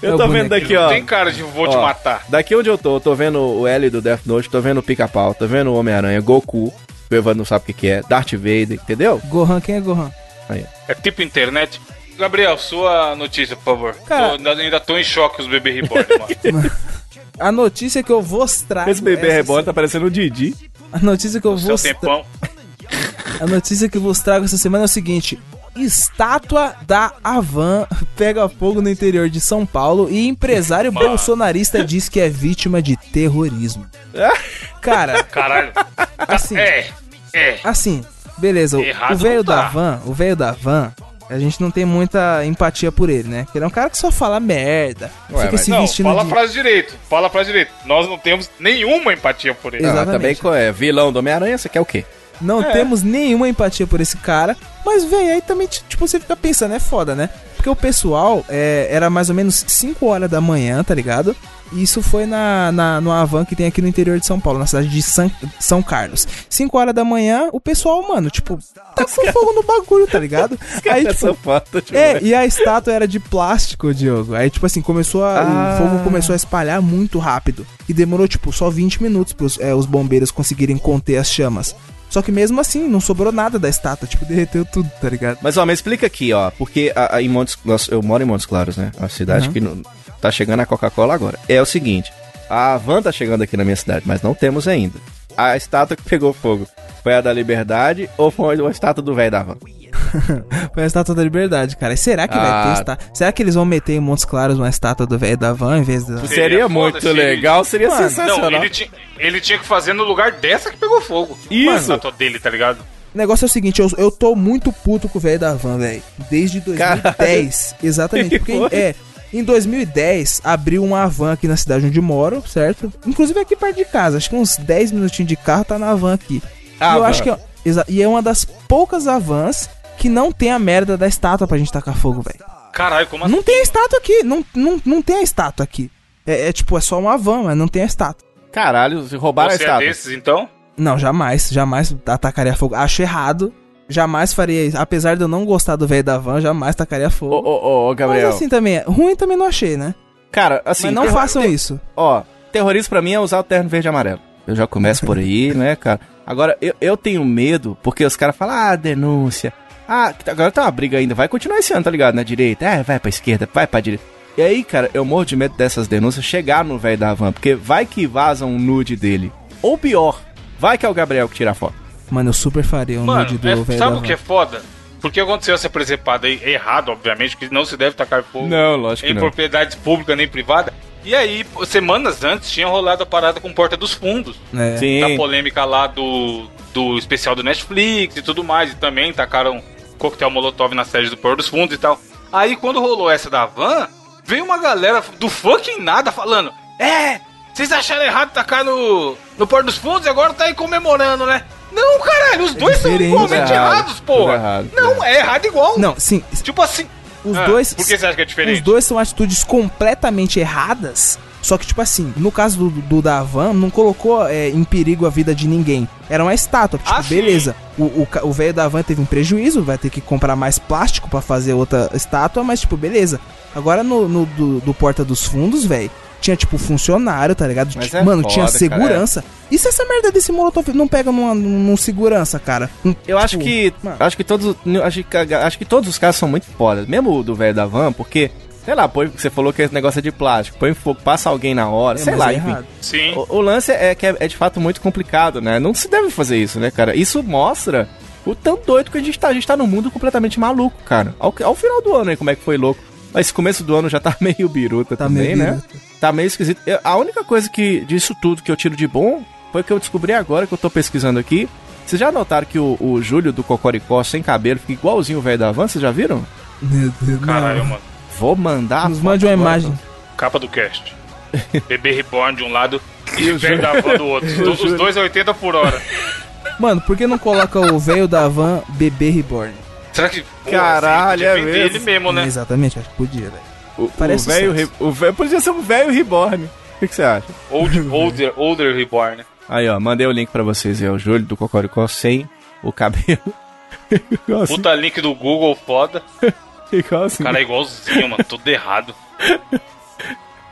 S3: Eu
S2: o
S3: tô vendo daqui, ó.
S1: tem cara de vou te
S3: Ó,
S1: matar.
S3: Daqui onde eu tô, eu tô vendo o L do Death Note, tô vendo o Pica-Pau, tô vendo o Homem-Aranha, Goku, o Evandro não sabe o que que é, Darth Vader, entendeu?
S2: Gohan, quem é Gohan?
S3: Aí.
S1: É tipo internet. Gabriel, sua notícia, por favor.
S2: Cara-
S1: Tô- ainda, ainda tô em choque os bebês reborn, mano. <laughs>
S2: A notícia que eu vou trago.
S3: Esse bebê
S2: essa
S3: reborn tá parecendo o Didi.
S2: A notícia que eu
S1: Seu
S2: vou
S1: tempão. <laughs>
S2: A notícia que vos trago essa semana é o seguinte: estátua da Havan <laughs> pega fogo no interior de São Paulo e empresário
S1: Mano.
S2: bolsonarista diz que é vítima de terrorismo. <laughs> Cara,
S1: Caralho.
S2: assim,
S1: É, é.
S2: assim, beleza, o-
S1: Errado
S2: o velho
S1: tá.
S2: da van, o velho da van, a gente não tem muita empatia por ele, né? Porque ele é um cara que só fala merda,
S3: Ué,
S2: fica
S3: mas
S2: se
S1: Não,
S2: vestindo
S1: fala
S2: de...
S1: frase direito. Fala a frase direito. Nós não temos nenhuma empatia por ele.
S3: Ah,
S2: Exatamente.
S3: também co- é vilão do Homem-Aranha, você quer o quê?
S2: Não
S1: É.
S2: temos nenhuma empatia por esse cara. Mas, velho, aí também, tipo, você fica pensando, é foda, né? Porque porque o pessoal é, era mais ou menos 5 horas da manhã, tá ligado? Isso foi na, na, no Avan que tem aqui no interior de São Paulo, na cidade de São, São Carlos. 5 horas da manhã, o pessoal, mano, tipo, tá com fogo no bagulho, tá ligado? <laughs> Aí, tipo,
S3: tipo,
S2: é, e a estátua era de plástico, Diogo. Aí, tipo assim, começou a.
S3: Ah.
S2: O fogo começou a espalhar muito rápido. E demorou, tipo, só 20 minutos pros é, os bombeiros conseguirem conter as chamas. Só que mesmo assim, não sobrou nada da estátua, tipo, derreteu tudo, tá ligado?
S3: Mas, ó, me explica aqui, ó, porque a, a- em Montes, nós- eu moro em Montes Claros, né? A cidade
S2: Uhum.
S3: que não- tá chegando a Coca-Cola agora. É o seguinte, a van tá chegando aqui na minha cidade, mas não temos ainda. A estátua que pegou fogo foi a da Liberdade ou foi a estátua do velho da van? <laughs>
S2: Foi a estátua da liberdade, cara. E será que vai
S3: Ah.
S2: ter estátua? Será que eles vão meter em Montes Claros uma estátua do velho da van em vez da.
S3: Seria,
S1: Seria
S3: muito
S1: foda
S3: legal, seria
S2: Mano,
S3: sensacional.
S1: Não, ele, ti- ele tinha que fazer no lugar dessa que pegou fogo.
S3: Isso.
S1: A estátua dele, tá ligado?
S2: O negócio é o seguinte, eu, eu tô muito puto com o velho da van, velho. Desde 2010. Exatamente. <laughs> Porque, é, em 2010, abriu uma van aqui na cidade onde moro, certo? Inclusive aqui perto de casa. Acho que uns 10 minutinhos de carro tá na van aqui.
S3: Ah,
S2: e eu
S3: van.
S2: acho que é, e é uma das poucas avans que não tem a merda da estátua pra gente tacar fogo, velho.
S1: Caralho, como assim?
S2: Não tem a estátua aqui. Não, não, não tem a estátua aqui. É, é tipo, é só uma van, mas não tem a estátua.
S3: Caralho, se roubaram a
S1: Você é
S3: estátua.
S1: desses, então?
S2: Não, jamais, jamais atacaria fogo. Acho errado. Jamais faria isso. Apesar de eu não gostar do velho da van, jamais tacaria fogo.
S3: ô, ô, ô, Gabriel.
S2: Mas assim também, ruim também não achei, né?
S3: Cara, assim...
S2: Mas não façam isso.
S3: Ó, terrorismo pra mim é usar o terno verde e amarelo. Eu já começo por aí, <laughs> né, cara? Agora, eu, eu tenho medo, porque os caras falam, ah, denúncia. Ah, agora tá uma briga ainda, vai continuar esse ano, tá ligado? Na direita, é, vai pra esquerda, vai pra direita. E aí, cara, eu morro de medo dessas denúncias chegar no velho da van, porque vai que vaza um nude dele. Ou pior, vai que é o Gabriel que tira a foto.
S2: Mano, eu super faria um
S1: Mano,
S2: nude do
S1: é-
S2: velho
S1: sabe o que é foda? Porque aconteceu essa presepada aí, errado, obviamente, que não se deve tacar fogo
S3: Não, lógico que
S1: em
S3: não.
S1: propriedades públicas nem privadas. E aí, semanas antes, tinha rolado a parada com Porta dos Fundos.
S2: É.
S3: Sim.
S1: Da polêmica lá do, do especial do Netflix e tudo mais. E também tacaram coquetel molotov na sede do Porta dos Fundos e tal. Aí, quando rolou essa da van, veio uma galera do fucking nada falando: É, vocês acharam errado tacar no, no Porta dos Fundos e agora tá aí comemorando, né? Não, caralho, os dois são igualmente
S3: errado,
S1: errados, porra.
S3: tudo errado,
S1: não, é errado igual.
S2: Não, sim,
S1: Tipo assim.
S2: os
S1: Ah,
S2: dois.
S1: Por que você acha que é diferente?
S2: Os dois são atitudes completamente erradas. Só que, tipo assim, no caso do, do da van, não colocou é, em perigo a vida de ninguém. Era uma estátua. Tipo,
S1: Ah, sim.
S2: beleza. O, o, ca- o velho da van teve um prejuízo, vai ter que comprar mais plástico pra fazer outra estátua, mas, tipo, beleza. Agora no, no do, do Porta dos Fundos, velho, tinha, tipo, funcionário, tá ligado?
S3: Mas
S2: Tipo,
S3: é
S2: Mano,
S3: foda,
S2: tinha
S3: cara,
S2: segurança. E se essa merda desse molotov não pega numa, num segurança, cara? Um,
S3: Eu acho
S2: tipo,
S3: que.
S2: mano.
S3: Acho que todos. Acho que, acho que todos os casos são muito fodas. Mesmo o do velho da van, porque. Sei lá, põe, você falou que esse negócio é de plástico, põe fogo, passa alguém na hora,
S2: É,
S3: sei lá,
S2: é
S3: enfim.
S2: errado.
S1: Sim.
S3: O, o lance é que é, é de fato muito complicado, né? Não se deve fazer isso, né, cara? Isso mostra o tão doido que a gente tá. A gente tá num mundo completamente maluco, cara. Ao, ao final do ano aí, como é que foi louco. Mas esse começo do ano já tá <laughs> meio biruta
S2: Tá
S3: também,
S2: meio
S3: né?
S2: biruta.
S3: Tá meio esquisito. Eu- a única coisa que disso tudo que eu tiro de bom foi que eu descobri agora que eu tô pesquisando aqui. Vocês já notaram que o, o Júlio do Cocoricó sem cabelo fica igualzinho o velho da van? Vocês já viram?
S2: Meu Deus,
S1: Caralho,
S2: não.
S1: mano.
S3: Vou mandar.
S2: Nos mande uma
S3: agora,
S2: imagem.
S1: Capa do cast. <laughs> Bebê Reborn de um lado e
S3: o
S1: velho da van do outro. <laughs> Os dois a 80 por hora.
S2: Mano, por que não coloca o velho da van bebê reborn?
S1: Será que. Pô,
S3: Caralho,
S1: assim,
S3: é mesmo.
S1: ele mesmo, né?
S2: Exatamente, acho que podia, velho.
S3: O, o
S2: Parece
S3: velho.
S2: sucesso.
S3: re- O velho podia ser um velho reborn. O que, que você acha?
S1: Old, <laughs> older, older Reborn.
S3: Aí, ó, mandei o link pra vocês. É o Júlio do Cocoricó sem o cabelo. <laughs> igual assim.
S1: Puta link do Google foda. <laughs>
S3: Igual assim.
S1: O cara é igualzinho, mano. Tudo errado.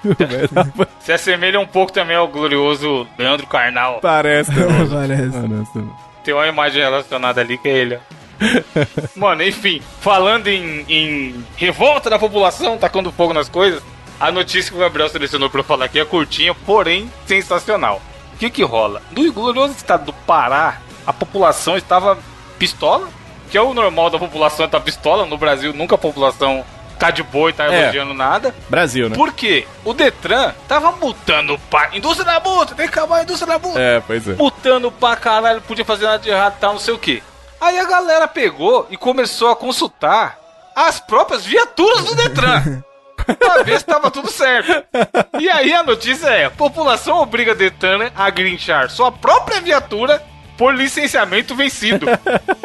S3: o velho.
S1: Se assemelha um pouco também ao glorioso Leandro Carnal.
S3: Parece, né?
S2: Parece.
S3: Parece.
S1: Tem uma imagem relacionada ali que é ele. ó. <laughs> Mano, enfim, falando em, em revolta da população, tacando fogo nas coisas, a notícia que o Gabriel selecionou pra eu falar aqui é curtinha, porém sensacional. O que que rola? No glorioso estado do Pará, a população estava pistola, que é o normal da população estar pistola. No Brasil, nunca a população tá de boa e tá
S3: É.
S1: elogiando nada.
S3: Brasil, né?
S1: Por quê? O Detran tava multando pra. Indústria da multa, tem que acabar a indústria da multa
S3: É, pois é.
S1: putando pra caralho, podia fazer nada de errado, tal, não sei o que. Aí a galera pegou e começou a consultar as próprias viaturas do Detran. pra ver se tava tudo certo. E aí a notícia é: população obriga Detran a grinchar sua própria viatura por licenciamento vencido.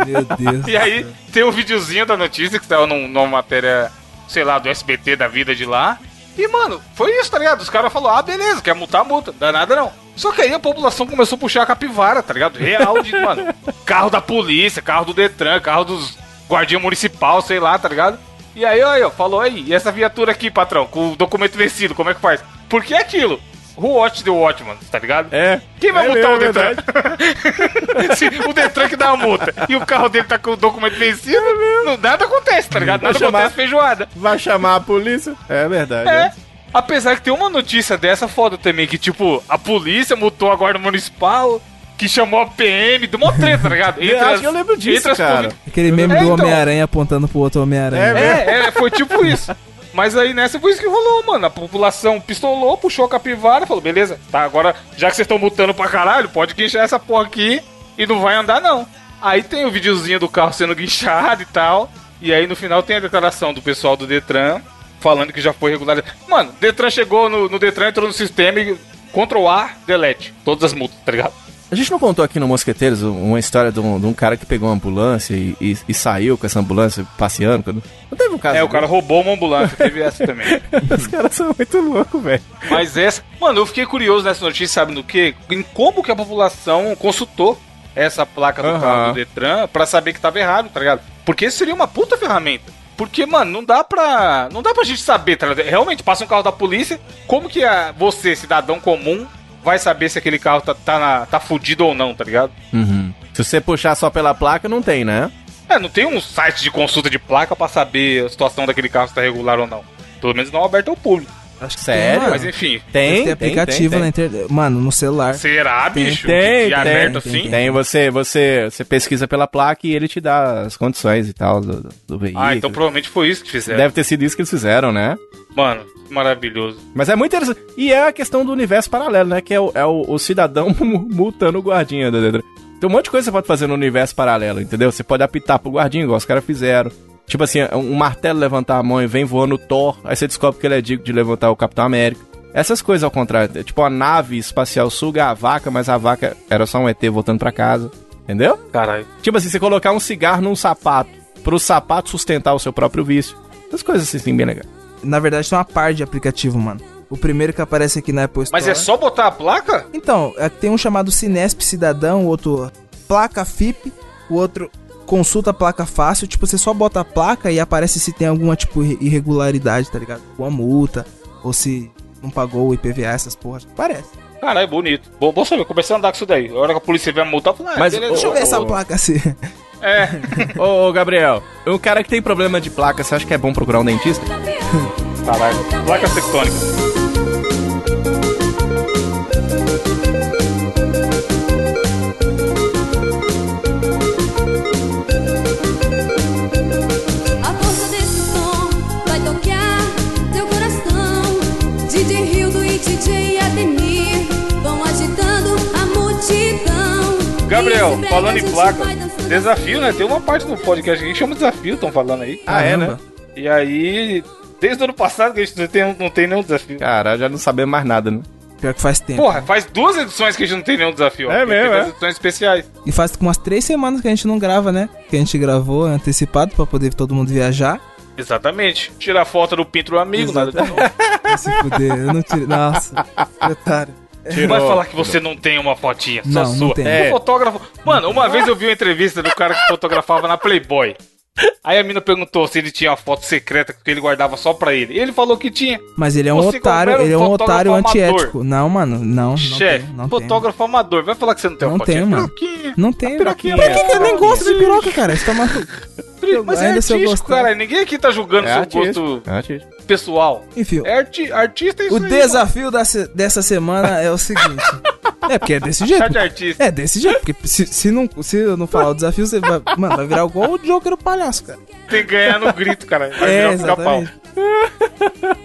S2: Meu Deus.
S1: E aí tem um videozinho da notícia que saiu num- numa matéria sei lá, do SBT da vida de lá. E, mano, foi isso, tá ligado? Os caras falaram, ah, beleza, quer multar, multa. Dá nada não. Só que aí a população começou a puxar a capivara, tá ligado? Real de, <laughs> mano, carro da polícia, carro do Detran, carro dos guardião municipal, sei lá, tá ligado? E aí, aí, ó, falou aí, e essa viatura aqui, patrão, com o documento vencido, como é que faz? Por que aquilo? Who watch the Watchman, tá ligado?
S3: É.
S1: Quem vai
S3: É
S1: multar o
S3: mesmo, é
S1: Detran? <laughs> Se o Detran que dá a multa e o carro dele tá com o documento vencido, não, nada acontece, tá ligado?
S3: Vai
S1: Nada
S3: chamar-
S1: acontece feijoada.
S3: Vai chamar a polícia? É verdade.
S1: É.
S3: é.
S1: Apesar que tem uma notícia dessa foda também, que tipo, a polícia multou a guarda municipal, que chamou a PM, deu uma treta, tá ligado? <laughs>
S3: Eu acho
S1: as-
S3: que eu lembro disso,
S1: entre as
S3: cara.
S2: Aquele meme
S1: É,
S2: do
S1: então.
S2: Homem-Aranha apontando pro outro Homem-Aranha.
S3: É,
S1: É, é, foi tipo isso. Mas aí nessa foi isso que rolou, mano. A população pistolou, puxou a capivara, falou, beleza, tá, agora já que vocês estão multando pra caralho, pode guinchar essa porra aqui e não vai andar não. Aí tem o videozinho do carro sendo guinchado e tal. E aí no final tem a declaração do pessoal do Detran falando que já foi regularizado. Mano, Detran chegou no, no Detran, entrou no sistema e Ctrl A, delete. Todas as multas, tá ligado?
S3: A gente não contou aqui no Mosqueteiros uma história de um, de um cara que pegou uma ambulância e, e- e saiu com essa ambulância passeando? quando- Não teve um caso
S1: É, o cara roubou uma ambulância, teve essa também. <laughs>
S3: Os caras são muito loucos, velho.
S1: Mas essa. Mano, eu fiquei curioso nessa notícia, sabe no quê? Em como que a população consultou essa placa do
S3: Aham.
S1: carro do Detran pra saber que tava errado, tá ligado? Porque isso seria uma puta ferramenta. Porque, mano, não dá pra. Não dá pra gente saber, tá ligado? Realmente, passa um carro da polícia, como que a, você, cidadão comum, vai saber se aquele carro tá, tá, na- tá fudido ou não, tá ligado?
S3: Uhum. Se você puxar só pela placa, não tem, né?
S1: É, não tem um site de consulta de placa pra saber a situação daquele carro se tá regular ou não. Pelo menos não aberto ao público.
S2: Acho que
S3: Sério?
S2: tem,
S1: Mas enfim.
S3: Tem,
S2: tem aplicativo na internet. Mano, no celular.
S1: Será,
S2: Tem,
S1: bicho?
S3: tem,
S1: que é
S3: tem,
S1: aberto
S2: tem,
S1: assim?
S3: Tem, você, você, você pesquisa pela placa e ele te dá as condições e tal do, do- do veículo.
S1: Ah, então provavelmente foi isso que fizeram.
S3: Deve ter sido isso que eles fizeram, né?
S1: Mano, maravilhoso.
S3: Mas é muito interessante. E é a questão do universo paralelo, né? Que é o, é o, o cidadão <laughs> mu- multando o guardinha. Tem um monte de coisa que você pode fazer no universo paralelo, entendeu? Você pode apitar pro guardinha, igual os caras fizeram. Tipo assim, um martelo levantar a mão e vem voando o Thor, aí você descobre que ele é digno de levantar o Capitão América. Essas coisas ao contrário. Tipo, a nave espacial suga a vaca, mas a vaca era só um ET voltando pra casa. Entendeu?
S1: Caralho.
S3: Tipo assim, você colocar um cigarro num sapato, pro sapato sustentar o seu próprio vício. Essas coisas assim, bem legais.
S2: Na verdade, tem uma par de aplicativo, mano. O primeiro que aparece aqui na Apple Store.
S1: Mas é só botar a placa?
S2: Então, é, tem um chamado Cinesp Cidadão, o outro Placa FIP, o outro Consulta Placa Fácil. Tipo, você só bota a placa e aparece se tem alguma, tipo, irre- irregularidade, tá ligado? Uma multa, ou se não pagou o IPVA, essas porras. Parece.
S1: Caralho, bonito. Bom, bom saber, comecei a andar com isso daí. A hora que a polícia vier me multar, eu falei, ah,
S3: Mas,
S1: beleza.
S2: Deixa eu ver
S3: ô,
S2: essa
S3: ô,
S2: placa assim.
S1: É, <laughs>
S3: Ô, ô, Gabriel, um cara que tem problema de placa, você acha que é bom procurar um dentista?
S1: caralho. Placa tectônica. Gabriel,
S6: E
S1: falando em
S6: a gente
S1: placa, desafio, né? Tem uma parte do podcast que chama desafio, estão falando aí.
S3: Ah, é, né?
S1: E aí, desde o ano passado que a gente não tem, não tem nenhum desafio.
S3: Cara, já não sabemos mais nada, né?
S2: Pior que faz tempo.
S1: Porra, faz duas edições que a gente não tem nenhum desafio.
S3: É mesmo, é?
S1: edições especiais.
S2: E faz umas três semanas que a gente não grava, né? Que a gente gravou antecipado pra poder todo mundo viajar.
S1: Exatamente. Tirar foto do pinto do amigo, nada de novo. <laughs>
S2: Se fuder, eu não tirei. Nossa, otário.
S1: Não vai falar que você não tem uma fotinha, só
S2: Não, não
S1: sua.
S2: tem.
S1: O
S3: É.
S1: fotógrafo. Mano, uma vez eu vi uma entrevista do cara que fotografava na Playboy. Aí a mina perguntou se ele tinha uma foto secreta que ele guardava só pra ele. E ele falou que tinha.
S2: Mas ele é um
S1: Você
S2: otário,
S1: um
S2: ele é um otário
S1: amador.
S2: antiético. Não, mano, não. não
S1: Chefe,
S2: tem, não tem.
S1: fotógrafo amador. Vai falar que você não tem uma
S2: Não
S1: fotinha?
S2: tenho, mano. Não tem, mano.
S1: piroquinha,
S2: Pra que que eu nem gosto de piroca, cara? Você tá maluco?
S1: Mas é
S2: Ainda se eu
S1: artístico,
S2: gostar.
S1: cara. Ninguém aqui tá julgando
S3: É
S1: seu
S3: artista.
S1: gosto
S3: É artista.
S1: Pessoal.
S2: Enfim,
S1: É arti artista é isso
S2: o
S1: aí,
S2: desafio da se- dessa semana é o seguinte. <laughs> É, porque é desse jeito.
S1: De artista.
S2: É desse jeito, porque se, se, não, se eu não falar o desafio, você vai. Mano, vai virar igual o Joker o palhaço, cara.
S1: Tem que ganhar no grito, cara. Vai
S2: É,
S1: virar um pica-pau.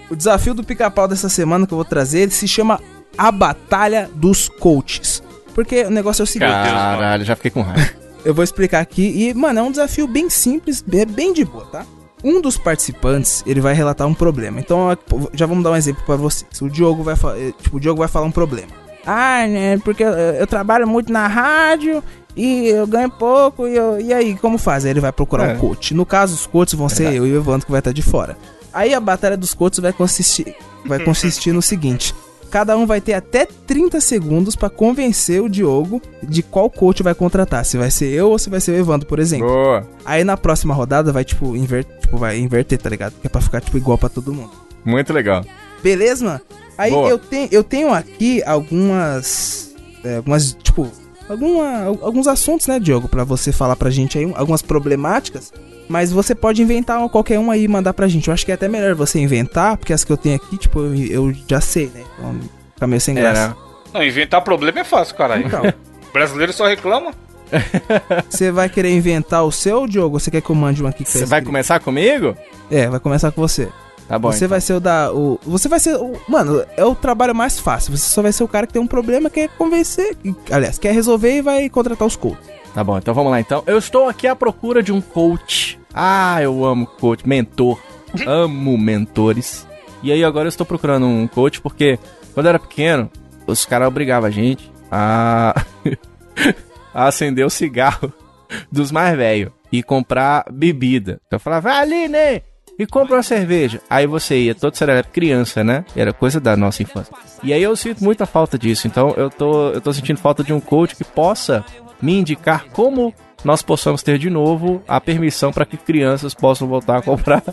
S2: O desafio do pica-pau dessa semana que eu vou trazer ele se chama A Batalha dos Coaches. Porque o negócio é o seguinte.
S3: Caralho, já fiquei com raiva.
S2: Eu vou explicar aqui e, mano, é um desafio bem simples, é bem de boa, tá? Um dos participantes, ele vai relatar um problema. Então, já vamos dar um exemplo pra vocês. O Diogo vai, eh, tipo, o Diogo vai falar um problema. Ah, né, porque eu, eu trabalho muito na rádio e eu ganho pouco e, eu- e aí, como faz? Aí ele vai procurar
S3: É.
S2: um coach. No caso, os coaches vão ser eu e o Evandro que vai estar de fora. Aí a batalha dos coaches vai consistir, vai <laughs> consistir no seguinte: cada um vai ter até 30 segundos pra convencer o Diogo de qual coach vai contratar, se vai ser eu ou se vai ser o Evandro, por exemplo.
S3: Boa.
S2: Aí na próxima rodada vai tipo, inver, tipo vai inverter, tá ligado? Que é pra ficar tipo igual pra todo mundo.
S3: Muito legal.
S2: Beleza, mano? Aí
S3: Boa.
S2: eu tenho, eu tenho aqui algumas. é, algumas, tipo. Alguma, al- alguns assuntos, né, Diogo? Pra você falar pra gente aí, um- algumas problemáticas. Mas você pode inventar qualquer um aí e mandar pra gente. Eu acho que é até melhor você inventar, porque as que eu tenho aqui, tipo, eu, eu já sei, né? Então fica meio sem
S3: É,
S2: graça.
S3: né?
S1: Não, inventar problema é fácil, caralho.
S2: Então,
S1: O <laughs> brasileiro só reclama. <laughs>
S2: você vai querer inventar o seu, Diogo? Ou você quer que eu mande um aqui que tá
S3: Você vai
S2: escrito?
S3: começar comigo?
S2: É, vai começar com você.
S3: Tá bom.
S2: você
S3: então.
S2: vai ser o da. O, você vai ser. O, mano, é o trabalho mais fácil. Você só vai ser o cara que tem um problema, quer convencer. Aliás, quer resolver e vai contratar os coaches.
S3: Tá bom, então vamos lá então. Eu estou aqui à procura de um coach. Ah, eu amo coach, mentor. <laughs> amo mentores. E aí agora eu estou procurando um coach porque quando eu era pequeno, os caras obrigavam a gente a, <laughs> a acender o cigarro <laughs> dos mais velhos e comprar bebida. Então eu falava, vai ali, né? E compra uma cerveja. Aí você ia todo serelepe criança, né? Era coisa da nossa infância. E aí eu sinto muita falta disso. Então eu tô, eu tô sentindo falta de um coach que possa me indicar como nós possamos ter de novo a permissão para que crianças possam voltar a comprar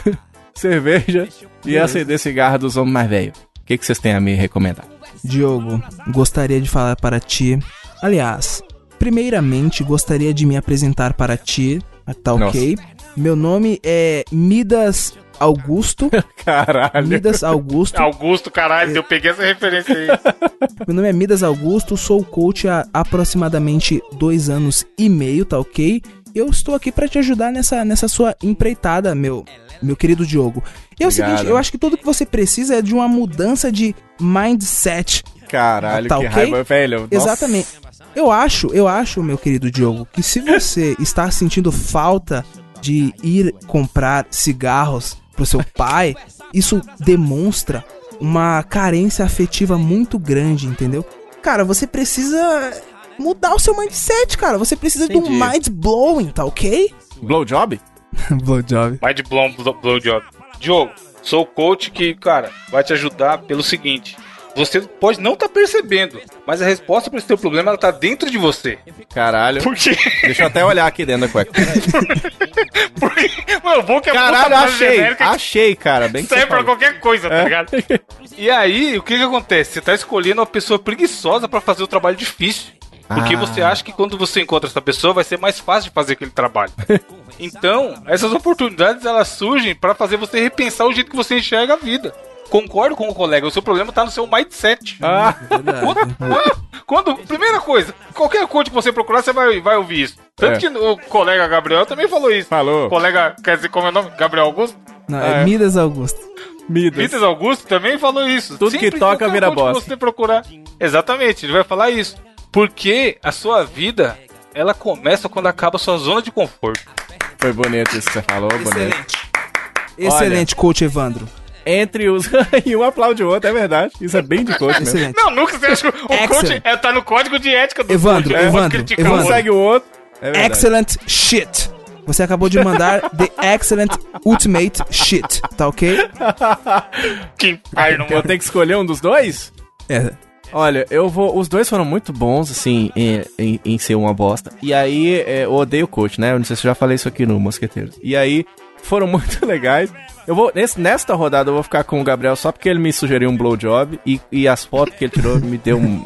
S3: <laughs> cerveja e acender cigarro dos homens mais velhos. O que, que vocês têm a me recomendar?
S2: Diogo, gostaria de falar para ti. Aliás, primeiramente gostaria de me apresentar para ti. Tá
S3: Nossa.
S2: Meu nome é Midas Augusto. <laughs>
S3: Caralho.
S2: Midas Augusto.
S1: Augusto, caralho, eu peguei essa referência aí. <laughs>
S2: Meu nome é Midas Augusto, sou coach há aproximadamente dois anos e meio, tá ok? Eu estou aqui pra te ajudar nessa, nessa sua empreitada, meu, meu querido Diogo. E é o
S3: Obrigado.
S2: seguinte, eu acho que tudo que você precisa é de uma mudança de mindset.
S3: Caralho,
S2: Tá
S3: que
S2: ok?
S3: raiva, velho. Nossa.
S2: Exatamente. Eu acho, eu acho, meu querido Diogo, que se você está sentindo falta de ir comprar cigarros pro seu pai, isso demonstra uma carência afetiva muito grande, entendeu? Cara, você precisa mudar o seu mindset, cara. Você precisa de um
S3: Entendi.
S2: mind blowing, tá ok?
S3: Blowjob?
S2: Blowjob.
S1: Vai de blow, <laughs> blow, blow job. Diogo, sou o coach que, cara, vai te ajudar pelo seguinte. Você pode não estar percebendo, mas a resposta para esse teu problema ela tá dentro de você.
S3: Caralho.
S1: Por quê?
S3: Deixa eu até olhar aqui dentro da cueca. <laughs>
S1: Porque, mano, bom que é
S3: Caralho, achei. Achei, cara. Bem
S1: serve pra
S3: falou.
S1: qualquer coisa, tá
S3: É.
S1: ligado? E aí, o que que acontece? Você tá escolhendo uma pessoa preguiçosa pra fazer o trabalho difícil. Porque
S3: Ah.
S1: você acha que quando você encontra essa pessoa vai ser mais fácil de fazer aquele trabalho. <laughs> Então, essas oportunidades elas surgem pra fazer você repensar o jeito que você enxerga a vida. Concordo com o colega, o seu problema tá no seu mindset.
S3: Ah,
S1: Quando, quando- quando- primeira coisa, qualquer coisa que você procurar, você vai, vai ouvir isso. Tanto
S3: É.
S1: que o colega Gabriel também falou isso.
S3: falou.
S1: O colega, quer dizer, como é o nome? Gabriel Augusto?
S2: Não,
S3: Ah,
S2: é
S3: é.
S2: Midas Augusto.
S3: Midas.
S1: Vitor Augusto também falou isso.
S3: Tudo que
S1: Sempre
S3: toca
S1: qualquer
S3: vira
S1: coach que
S3: bosta.
S1: você procurar. Exatamente, ele vai falar isso. Porque a sua vida, ela começa quando acaba a sua zona de conforto.
S3: Foi bonito isso que você falou, bonito.
S2: Excelente. Excelente, coach Evandro.
S3: Entre os. <laughs> e um aplaude o outro, é verdade. Isso é bem de coach mesmo.
S2: Excelente.
S1: Não, nunca você acha que o coach
S2: Excellent.
S1: é, tá no código de ética do
S2: Evandro,
S1: coach. Pode
S2: Evandro, Evandro.
S3: Um segue o outro. É.
S2: Excellent shit. Você acabou de mandar <laughs> The Excellent Ultimate Shit, tá ok? <laughs>
S1: Que inferno,
S3: Eu tenho que escolher um dos dois?
S2: É.
S3: Olha, eu vou. Os dois foram muito bons, assim, em, em, em ser uma bosta. E aí, é, eu odeio o coach, né? Eu não sei se eu já falei isso aqui no Mosqueteiros. E aí, foram muito legais. Eu vou. nesse- nesta rodada eu vou ficar com o Gabriel só porque ele me sugeriu um blowjob. E, e as fotos que ele tirou me deu um.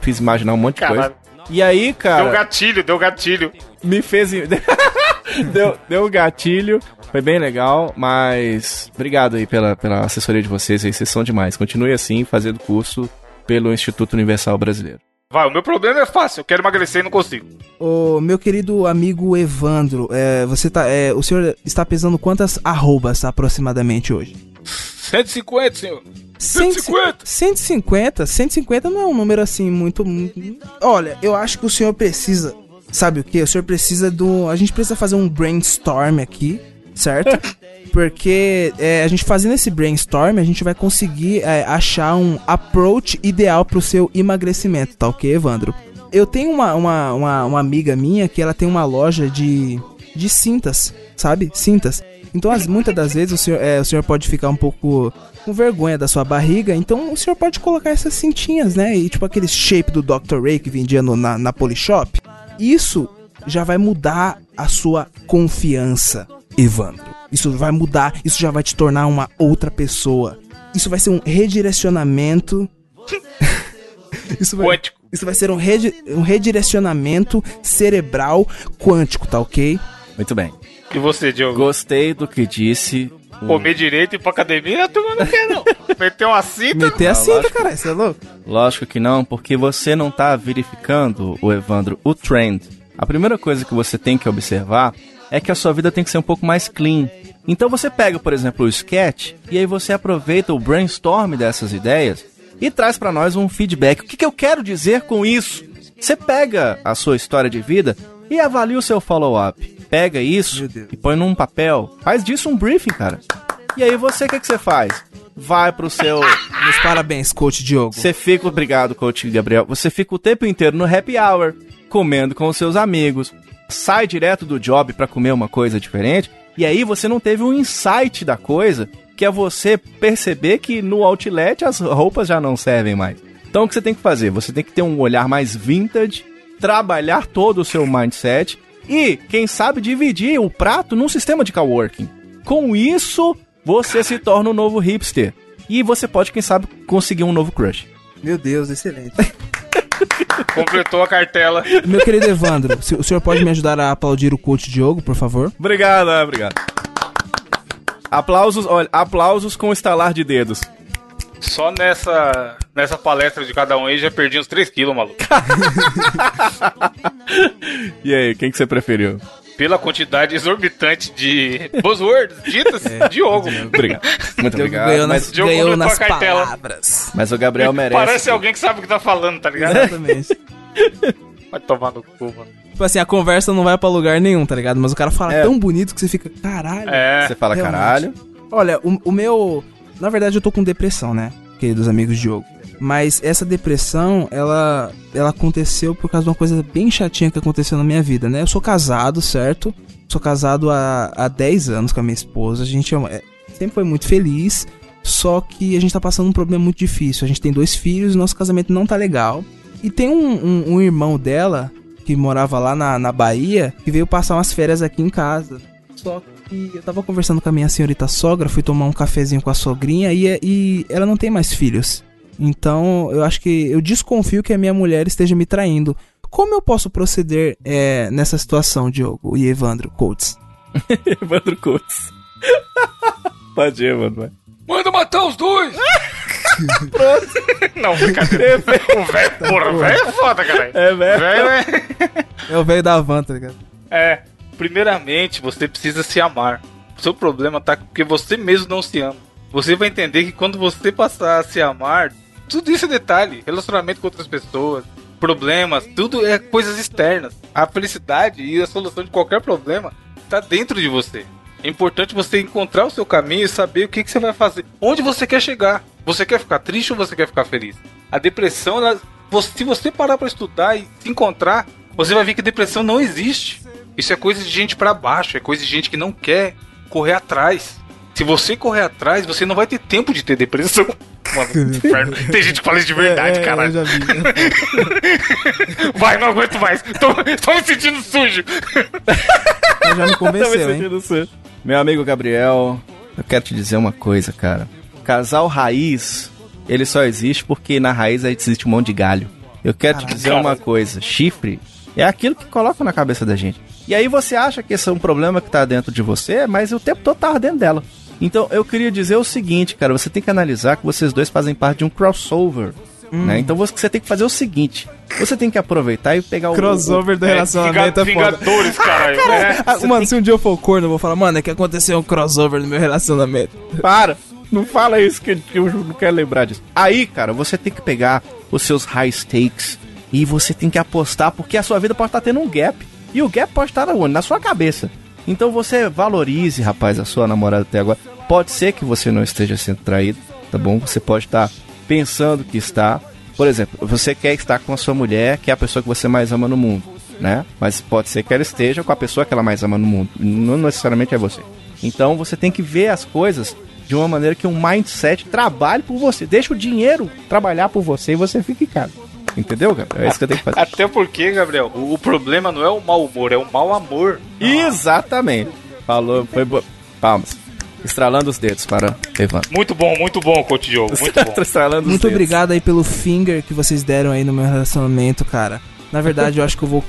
S3: Fiz imaginar um monte de
S1: Caralho.
S3: coisa. E aí, cara.
S1: Deu gatilho, deu gatilho.
S3: me fez. <laughs> deu, deu um gatilho. Foi bem legal, mas obrigado aí pela, pela assessoria de vocês aí, vocês são demais. Continue assim, fazendo curso pelo Instituto Universal Brasileiro.
S1: Vai, o meu problema é fácil. Eu quero emagrecer e não consigo.
S2: Ô, meu querido amigo Evandro, é, você tá, é, o senhor está pesando quantas arrobas aproximadamente hoje?
S1: 150, senhor.
S2: 150. 150? 150 não é um número assim muito, muito- Olha, eu acho que o senhor precisa. Sabe o que? O senhor precisa do. A gente precisa fazer um brainstorm aqui, certo? <laughs> Porque é, a gente fazendo esse brainstorm, a gente vai conseguir é, achar um approach ideal pro seu emagrecimento, tá ok, Evandro? Eu tenho uma, uma, uma, uma amiga minha que ela tem uma loja de, de cintas, sabe? Cintas. Então, as, muitas das vezes, o senhor, é, o senhor pode ficar um pouco com vergonha da sua barriga, então o senhor pode colocar essas cintinhas, né? E tipo aquele shape do Dr. Ray que vendia no, na, na Polishop. Isso já vai mudar a sua confiança, Evandro. Isso vai mudar, isso já vai te tornar uma outra pessoa. Isso vai ser um redirecionamento. <laughs> isso, vai,
S1: Quântico.
S2: isso vai ser um, redi- um redirecionamento cerebral quântico, tá ok?
S3: Muito bem.
S1: E você, Diogo?
S3: Gostei do que disse. o-
S1: Comer direito e ir pra academia, a turma não quer, não. <laughs> Meter uma cinta.
S2: Meter a
S3: Não,
S2: cinta,
S3: lógico.
S2: cara, você é louco?
S3: Lógico que não, porque você não tá verificando, o Evandro, o trend. A primeira coisa que você tem que observar é que a sua vida tem que ser um pouco mais clean. Então você pega, por exemplo, o sketch e aí você aproveita o brainstorm dessas ideias e traz pra nós um feedback. O que, que eu quero dizer com isso? Você pega a sua história de vida e avalia o seu follow-up. Pega isso e põe num papel. Faz disso um briefing, cara. E aí você, o que, que você faz? Vai pro seu <laughs>
S2: Meus parabéns, coach Diogo.
S3: você fica, obrigado, coach Gabriel. Você fica o tempo inteiro no happy hour, comendo com os seus amigos. Sai direto do job pra comer uma coisa diferente. E aí você não teve um insight da coisa, que é você perceber que no outlet as roupas já não servem mais. Então o que você tem que fazer? Você tem que ter um olhar mais vintage, trabalhar todo o seu mindset e, quem sabe, dividir o prato num sistema de coworking. Com isso, você se torna um novo hipster. E você pode, quem sabe, conseguir um novo crush.
S2: Meu Deus, excelente. <laughs>
S1: Completou a cartela.
S2: Meu querido Evandro, o senhor pode me ajudar a aplaudir o coach Diogo, por favor?
S3: Obrigado, né? obrigado. Aplausos, olha, aplausos com estalar de dedos.
S1: Só nessa, nessa palestra de cada um aí já perdi uns 3 quilos, maluco. <laughs>
S3: E aí, quem que você preferiu?
S1: Pela quantidade exorbitante de buzzwords ditas, Diogo.
S3: Obrigado. <laughs> Muito obrigado.
S2: ganhou
S3: Mas,
S2: nas,
S1: Diogo
S2: ganhou nas
S1: cartela.
S2: palavras.
S3: mas o Gabriel merece.
S1: Parece alguém que sabe o que tá falando, tá ligado?
S2: Exatamente. <laughs>
S1: Vai tomar no cu, mano.
S2: tipo assim, a conversa não vai pra lugar nenhum, tá ligado? Mas o cara fala
S3: É.
S2: tão bonito que você fica, caralho.
S1: É.
S3: Você fala
S2: Realmente.
S3: caralho.
S2: Olha, o, o meu. Na verdade, eu tô com depressão, né? Queridos amigos de Diogo. Mas essa depressão, ela, ela aconteceu por causa de uma coisa bem chatinha que aconteceu na minha vida, né? Eu sou casado, certo? Sou casado há, há 10 anos com a minha esposa. A gente é é- sempre foi muito feliz. Só que a gente tá passando um problema muito difícil. A gente tem dois filhos nosso casamento não tá legal. E tem um, um- um irmão dela, que morava lá na, na Bahia, que veio passar umas férias aqui em casa. Só que eu tava conversando com a minha senhorita sogra, fui tomar um cafezinho com a sogrinha e, e ela não tem mais filhos. Então eu acho que eu desconfio que a minha mulher esteja me traindo. Como eu posso proceder é, nessa situação, Diogo e Evandro Coates? <laughs>
S3: Evandro Coates. <laughs> Pode ir, mano.
S1: Manda matar os dois! <laughs> Não, brincadeira. o velho, porra, o velho é foda, caralho.
S3: É, velho.
S1: Velho é...
S2: É o velho da van, tá ligado?
S1: É, primeiramente você precisa se amar. O seu problema tá porque você mesmo não se ama. Você vai entender que quando você passar a se amar, tudo isso é detalhe. Relacionamento com outras pessoas, problemas, tudo é coisas externas. A felicidade e a solução de qualquer problema tá dentro de você. É importante você encontrar o seu caminho e saber o que, que você vai fazer. Onde você quer chegar. Você quer ficar triste ou você quer ficar feliz? A depressão, ela, se você parar pra estudar e se encontrar, você vai ver que depressão não existe. Isso é coisa de gente pra baixo, é coisa de gente que não quer correr atrás. Se você correr atrás, você não vai ter tempo de ter depressão. <laughs> Mano, <laughs> inferno. Tem gente que fala isso de verdade,
S2: É, é,
S1: caralho.
S2: Eu já vi. <laughs>
S1: Vai, não aguento mais. Tô, tô me sentindo sujo.
S2: Eu já me <laughs>
S3: Tá me
S2: convenceu, hein?
S3: sujo. Meu amigo Gabriel, eu quero te dizer uma coisa, cara. Casal raiz, ele só existe porque na raiz existe um monte de galho. Eu quero te dizer uma coisa, chifre é aquilo que coloca na cabeça da gente. E aí você acha que esse é um problema que tá dentro de você, mas o tempo todo tá dentro dela. Então eu queria dizer o seguinte, cara, você tem que analisar que vocês dois fazem parte de um crossover. Né? Então você, tem que fazer o seguinte: você tem que aproveitar e pegar o.
S2: Crossover do relacionamento é,
S1: Vinga-
S2: foda.
S1: Vingadores, <laughs> caralho. É.
S2: Ah, mano, se um dia eu for corno, eu vou falar, mano, é que aconteceu um crossover no meu relacionamento. <laughs>
S3: Para! Não fala isso que que eu não quero lembrar disso. Aí, cara, você tem que pegar os seus high stakes e você tem que apostar porque a sua vida pode estar tendo um gap. E o gap pode estar onde? Na sua cabeça. Então você valorize, rapaz, a sua namorada até agora. Pode ser que você não esteja sendo traído, tá bom? Você pode estar pensando que está. Por exemplo, você quer estar com a sua mulher, que é a pessoa que você mais ama no mundo, né? Mas pode ser que ela esteja com a pessoa que ela mais ama no mundo. Não necessariamente é você. Então você tem que ver as coisas de uma maneira que um mindset trabalhe por você. Deixa o dinheiro trabalhar por você e você fica em casa. Entendeu, Gabriel? É isso que eu tenho que fazer.
S1: Até porque, Gabriel, o, o problema não é o mau humor, é o mau amor.
S3: Exatamente. Falou, foi bo... Palmas. Estralando os dedos para Evandro.
S1: Muito bom, muito bom, Coach Diogo, muito bom.
S3: Estralando os
S2: Muito
S3: dedos.
S2: obrigado aí pelo finger que vocês deram aí no meu relacionamento, cara. Na verdade, eu acho que eu vou.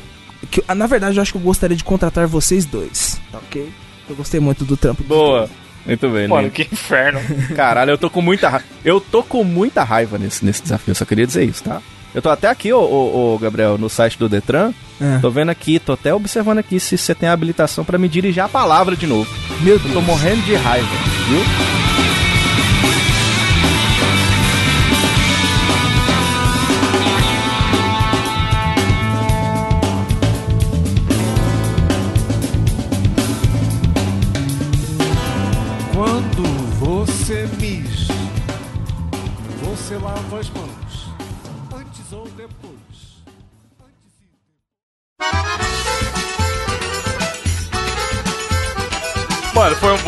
S2: que- na verdade, eu acho que eu gostaria de contratar vocês dois, tá ok? Eu gostei muito do trampo.
S3: Boa. Muito bem,
S1: Mano,
S3: Mano.
S1: que inferno.
S3: Caralho, eu tô com muita raiva. Eu tô com muita raiva nesse, nesse desafio, só queria dizer isso, tá? Eu tô até aqui, ô, ô, ô, Gabriel, no site do Detran.
S2: É.
S3: Tô vendo aqui, tô até observando aqui se você tem habilitação pra me dirigir a palavra de novo.
S2: Meu
S3: Eu
S2: Deus.
S3: tô morrendo de raiva, viu?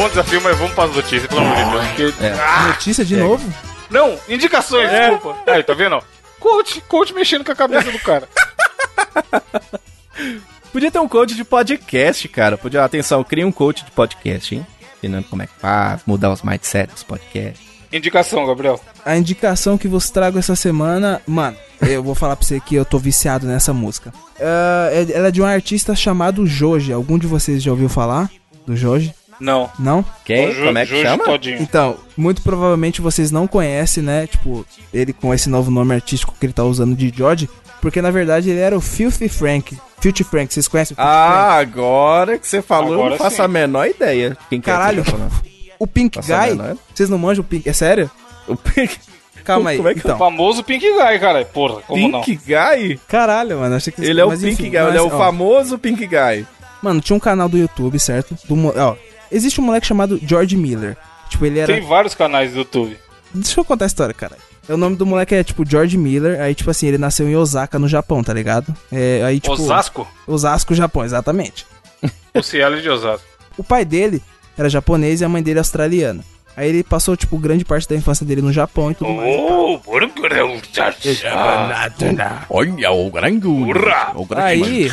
S1: Bom desafio, mas vamos para as notícias, pelo amor de Deus. porque-
S3: É.
S1: Ah,
S2: Notícia de
S3: É.
S2: novo?
S1: Não, indicações, desculpa. Aí, tá vendo? Coach, coach mexendo com a cabeça do cara. <laughs>
S3: Podia ter um coach de podcast, cara. Podia, atenção, cria um coach de podcast, hein? Ensinando como é que faz, mudar os mindsets dos podcasts.
S1: Indicação, Gabriel.
S2: A indicação que vos trago essa semana, mano, eu vou falar pra você que eu tô viciado nessa música. É- ela é de um artista chamado Joji. Algum de vocês já ouviu falar do Joji?
S1: Não.
S2: Não?
S3: Quem?
S1: O Jo-
S3: como é que
S1: Jorge
S3: chama?
S1: Todinho.
S2: Então, muito provavelmente vocês não conhecem, né? Tipo, ele com esse novo nome artístico que ele tá usando de George, porque na verdade ele era o Filthy Frank. Filthy Frank, vocês conhecem o Filthy Frank?
S3: Ah, agora que você falou, eu
S1: Agora
S3: não faço
S1: sim.
S3: a menor ideia. Quem que é que
S2: Caralho.
S3: tá falando?
S2: O Pink
S3: Faço
S2: Guy? Vocês não manjam o Pink? É sério?
S3: O Pink,
S2: Calma aí.
S3: Como é que
S1: O
S2: então,
S1: famoso Pink Guy, cara. Porra, como não?
S3: Pink Guy?
S2: caralho, mano, achei que
S3: Ele é o
S2: mas
S3: Pink
S2: enfim,
S3: Guy, ele é o
S2: mas, ó,
S3: famoso Pink Guy.
S2: Mano, tinha um canal do YouTube, certo? Do, mo- ó, existe um moleque chamado George Miller. Tipo, ele era
S1: Tem vários canais do YouTube.
S2: Deixa eu contar a história, cara. O nome do moleque é, tipo, George Miller. Aí, tipo assim, ele nasceu em Osaka, no Japão, tá ligado? É, aí, tipo...
S1: Osasco?
S2: Osasco, Japão, exatamente. <laughs>
S1: O Cielo de Osasco.
S2: O pai dele era japonês e a mãe dele australiana. Aí ele passou, tipo, grande parte da infância dele no Japão e tudo mais.
S1: Oh, grão, tchá,
S3: Olha o grande. O grande.
S2: Aí,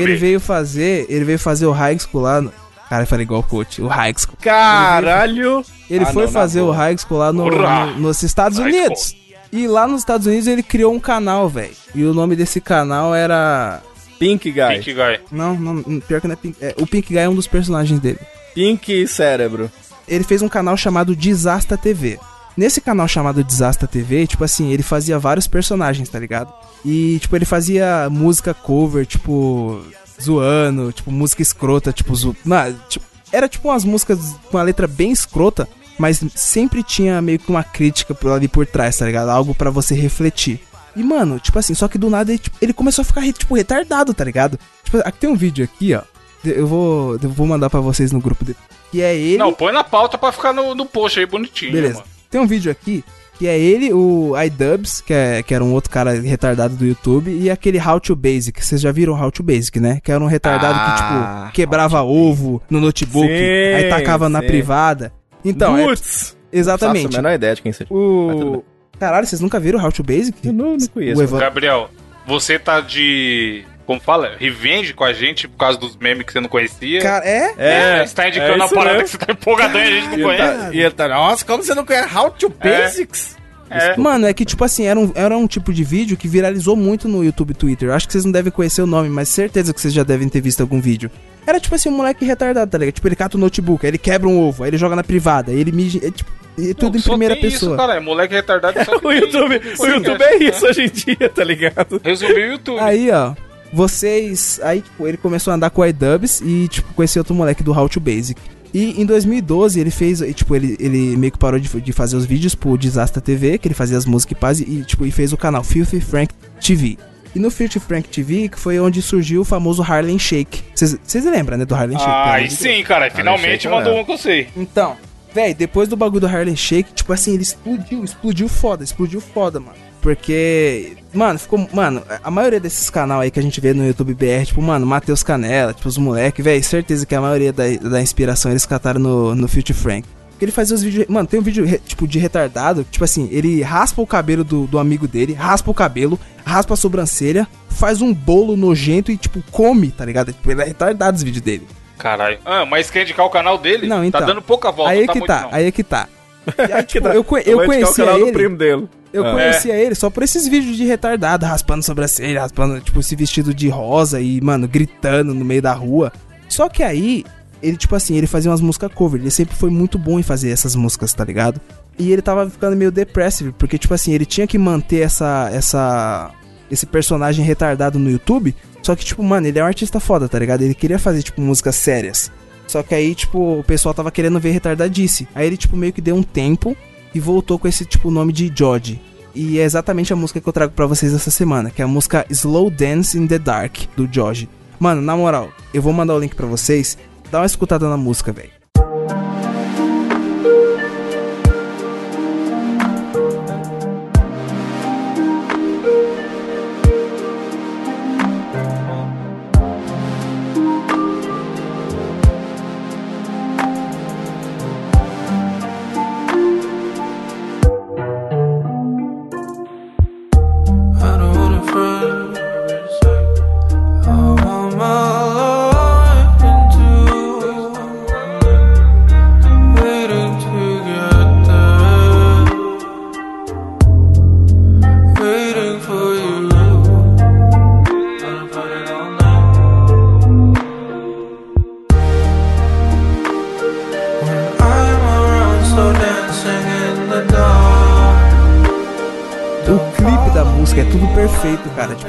S2: ele veio fazer, ele veio fazer o high school lá no... Cara, eu falei igual o coach, o high school.
S3: Caralho.
S2: Ele
S3: Ah,
S2: foi
S3: não,
S2: fazer o
S3: boa.
S2: high school lá no- no- nos Estados
S1: High
S2: Unidos. E lá nos Estados Unidos ele criou um canal, velho. E o nome desse canal era...
S3: Pink Guy.
S1: Pink Guy.
S2: Não, não, pior que não é Pink. é, o Pink Guy é um dos personagens dele.
S3: Pink Cérebro.
S2: Ele fez um canal chamado Desasta TV. Nesse canal chamado Desasta TV, tipo assim, ele fazia vários personagens, tá ligado? E, tipo, ele fazia música cover, tipo, zoando, tipo, música escrota, tipo, zo... Não, tipo, era tipo umas músicas com uma letra bem escrota, mas sempre tinha meio que uma crítica por ali por trás, tá ligado? Algo pra você refletir. E, mano, tipo assim, só que do nada ele, tipo, ele começou a ficar, tipo, retardado, tá ligado? Tipo, aqui tem um vídeo aqui, ó. Eu vou, eu vou mandar pra vocês no grupo dele. Que é ele.
S1: Não, põe na pauta pra ficar no, no post aí bonitinho,
S2: Beleza.
S1: mano.
S2: Tem um vídeo aqui que é ele, o iDubbbz, que, é, que era um outro cara retardado do YouTube, e aquele How to Basic. Vocês já viram How to Basic, né? Que era um retardado
S3: Ah,
S2: que, tipo, quebrava ovo no notebook,
S3: Sim,
S2: aí tacava na
S3: sim.
S2: privada. Então, é,
S3: Putz. Faço
S2: exatamente.
S3: a menor ideia de quem seja.
S2: O. Caralho, vocês nunca viram How to Basic?
S3: Eu não, não conheço.
S2: O Evan...
S1: Gabriel, você tá de. Como fala? Revenge com a gente por causa dos memes que você não conhecia.
S2: Cara, é?
S1: É, você tá indicando
S3: é
S1: uma parada
S3: mesmo.
S1: que você tá empolgadão e a gente não
S3: E ele,
S1: conhece.
S3: tá, e ele tá, nossa, como você não conhece How to Basics?
S1: É.
S2: Mano, é que, tipo assim, era um, era um tipo de vídeo que viralizou muito no YouTube e Twitter. Eu acho que vocês não devem conhecer o nome, mas certeza que vocês já devem ter visto algum vídeo. Era tipo assim, um moleque retardado, tá ligado? Tipo, ele cata o notebook, aí ele quebra um ovo, aí ele joga na privada, aí ele mija. É, tipo, é tudo
S1: Não,
S2: em
S1: só
S2: primeira
S1: tem
S2: pessoa.
S1: Isso, cara, é moleque retardado só <laughs>
S3: O YouTube, o YouTube é isso hoje em dia, tá ligado?
S1: Resumiu o YouTube.
S2: Aí, ó, vocês. Aí, tipo, ele começou a andar com o iDubbbz e, tipo, com esse outro moleque do How to Basic. E em 2012 ele fez, e, tipo, ele, ele meio que parou de, de fazer os vídeos pro Desastre TV, que ele fazia as músicas e paz, e, tipo, e fez o canal Filthy Frank TV. E no Filthy Frank TV, que foi onde surgiu o famoso Harlem Shake. Vocês lembram, né, do Harlem Shake?
S1: Ah, aí sim, cara. Finalmente
S3: Shake eu
S1: mandou um que eu sei.
S2: então, véi, depois do bagulho do Harlem Shake, tipo assim, ele explodiu, explodiu foda, explodiu foda, mano. Porque, mano, ficou. Mano, a maioria desses canal aí que a gente vê no YouTube BR, tipo, mano, Matheus Canela, tipo, os moleque, velho, certeza que a maioria da, da inspiração eles cataram no, no Future Frank. Porque ele fazia os vídeos. Mano, tem um vídeo, tipo, de retardado. Tipo assim, ele raspa o cabelo do, do amigo dele, raspa o cabelo, raspa a sobrancelha, faz um bolo nojento e, tipo, come, tá ligado? Tipo, ele é retardado os vídeos dele.
S1: Caralho. Ah, mas quer indicar o canal dele?
S2: Não, então.
S1: Tá dando pouca volta,
S2: aí
S1: não tá
S2: que
S1: muito,
S2: tá,
S1: não.
S2: aí é que tá. <laughs> E aí, tipo,
S3: tá.
S2: eu, eu
S3: indicar
S2: conhecia
S3: o canal
S2: ele.
S3: do primo dele.
S2: Eu
S3: Ah.
S2: conhecia ele só por esses vídeos de retardado, raspando sobrancelha, raspando, tipo, esse vestido de rosa e, mano, gritando no meio da rua. Só que aí, ele, tipo assim, ele fazia umas músicas cover. Ele sempre foi muito bom em fazer essas músicas, tá ligado? E ele tava ficando meio depressive, porque, tipo assim, ele tinha que manter essa. essa. esse personagem retardado no YouTube. Só que, tipo, mano, ele é um artista foda, tá ligado? Ele queria fazer, tipo, músicas sérias. Só que aí, tipo, o pessoal tava querendo ver retardadice. Aí ele, tipo, meio que deu um tempo e voltou com esse, tipo, nome de George. E é exatamente a música que eu trago pra vocês essa semana, que é a música Slow Dance in the Dark, do George. Mano, na moral, eu vou mandar o link pra vocês. Dá uma escutada na música, velho.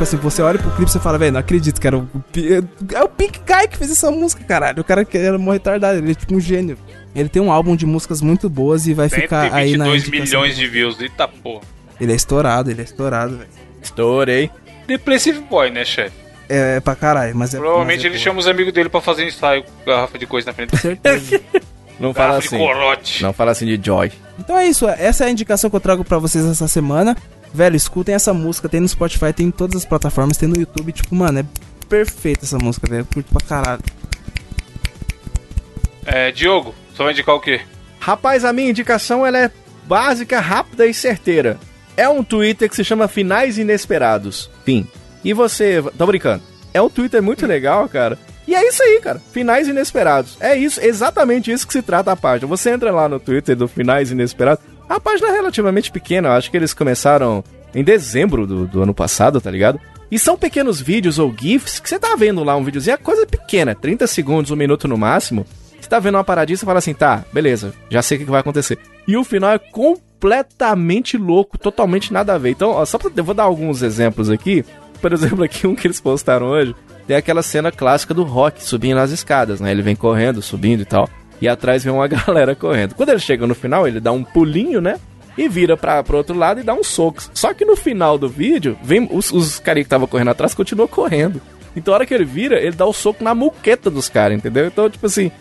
S2: Tipo assim, você olha pro clipe e você fala, velho, não acredito que era o. É o Pink Guy que fez essa música, caralho. O cara que era mó retardado, ele é tipo um gênio. Ele tem um álbum de músicas muito boas e vai ficar aí na.
S1: 122
S2: indicação.
S1: milhões de views. Eita porra.
S2: Ele é estourado, ele é estourado, velho.
S3: Estourei.
S1: Depressive Boy, né, chefe?
S2: É, é pra caralho, mas é.
S1: Provavelmente
S2: mas é
S1: ele
S2: boa.
S1: chama os amigos dele pra fazer ensaio com garrafa de coisa na frente.
S2: Certeza. <laughs>
S3: Não fala assim. Não fala assim de Joy.
S2: Então é isso, essa é a indicação que eu trago pra vocês essa semana. Velho, escutem essa música, tem no Spotify, tem em todas as plataformas, tem no YouTube, tipo, mano, é perfeita essa música, velho. Curto pra caralho.
S1: É, Diogo, só vai indicar o quê?
S3: Rapaz, a minha indicação ela é básica, rápida e certeira. É um Twitter que se chama Finais Inesperados. Fim. E você. Tô brincando. É um Twitter muito legal, cara. E é isso aí, cara. Finais Inesperados. É isso, exatamente isso que se trata a página. Você entra lá no Twitter do Finais Inesperados. A página é relativamente pequena. Eu acho que eles começaram em dezembro do, do ano passado, tá ligado? E são pequenos vídeos ou GIFs que você tá vendo lá um videozinho, é coisa pequena, 30 segundos, um minuto no máximo. Você tá vendo uma paradinha e fala assim, tá, beleza, já sei o que vai acontecer. E o final é completamente louco, totalmente nada a ver. Então, ó, só pra, eu vou dar alguns exemplos aqui. Por exemplo, aqui um que eles postaram hoje, tem aquela cena clássica do Rock subindo as escadas, né? Ele vem correndo, subindo e tal. E atrás vem uma <laughs> galera correndo. Quando ele chega no final, ele dá um pulinho, né? E vira pra, pro outro lado e dá um soco. Só que no final do vídeo, vem os, os caras que estavam correndo atrás continuam correndo. Então, a hora que ele vira, ele dá o soco na muqueta dos caras, entendeu? Então, tipo assim,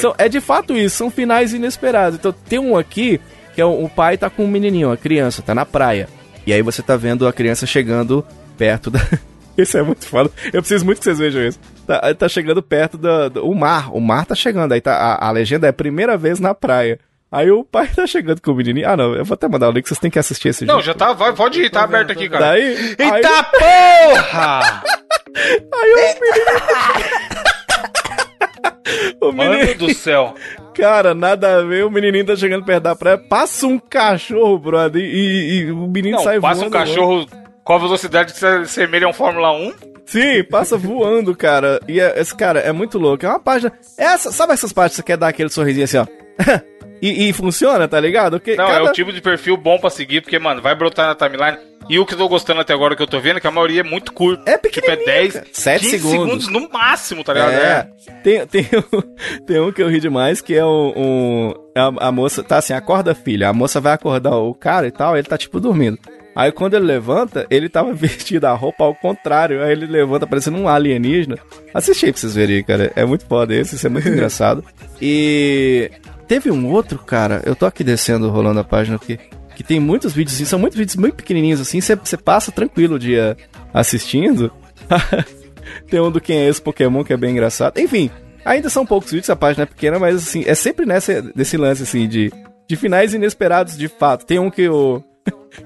S3: são- é de fato isso, são finais inesperados. Então tem um aqui que é o, o pai tá com um menininho, uma criança, tá na praia. E aí você tá vendo a criança chegando perto da. <laughs> Isso é muito foda. Eu preciso muito que vocês vejam isso. Tá, tá chegando perto do, do- o mar. O mar tá chegando. Aí tá, a, a legenda é primeira vez na praia. Aí o pai tá chegando com o menininho. Ah, não, eu vou até mandar o link, vocês têm que assistir esse
S1: Não,
S3: vídeo.
S1: já tá, vai, pode ir, tá aberto aqui, cara.
S3: Daí. aí-
S1: Eita porra!
S3: Aí o menino. <laughs> o menino. <laughs>
S1: Mano do céu.
S3: Cara, nada a ver, o menininho tá chegando perto da praia, passa um cachorro, brother, e, e o menino
S1: Não,
S3: sai
S1: passa um
S3: voando.
S1: cachorro com a velocidade que se assemelha a um Fórmula 1.
S3: Sim, passa voando, cara. E é- esse cara é muito louco. É uma página. Essa, sabe essas páginas que você quer dar aquele sorrisinho assim, ó? <laughs> e, e funciona, tá ligado? Porque
S1: Não, é
S3: cada-
S1: o tipo de perfil bom pra seguir, porque, mano, vai brotar na timeline. E o que eu tô gostando até agora que eu tô vendo é que a maioria é muito curto.
S3: É
S1: Tipo, é
S3: pequenininho,
S1: 10,
S3: cara. Sete
S1: 15
S3: segundos.
S1: no máximo, tá ligado?
S3: É. Tem, tem, <laughs> um, tem um que eu ri demais, que é um. um- a, a moça. Tá assim, acorda filha. A moça vai acordar o cara e tal, ele tá tipo dormindo. Aí quando ele levanta, ele tava <laughs> vestido a roupa ao contrário. Aí ele levanta parecendo um alienígena. Assiste aí pra vocês verem, cara. É muito foda esse, isso é muito <laughs> engraçado. E teve um outro, cara. Eu tô aqui descendo, rolando a página aqui. que tem muitos vídeos assim, são muitos vídeos muito pequenininhos assim, você passa tranquilo o dia assistindo. <laughs> tem um do quem é esse Pokémon que é bem engraçado. Enfim, ainda são poucos vídeos, a página é pequena, mas assim, é sempre nessa, nesse lance assim de, de finais inesperados de fato. Tem um que o,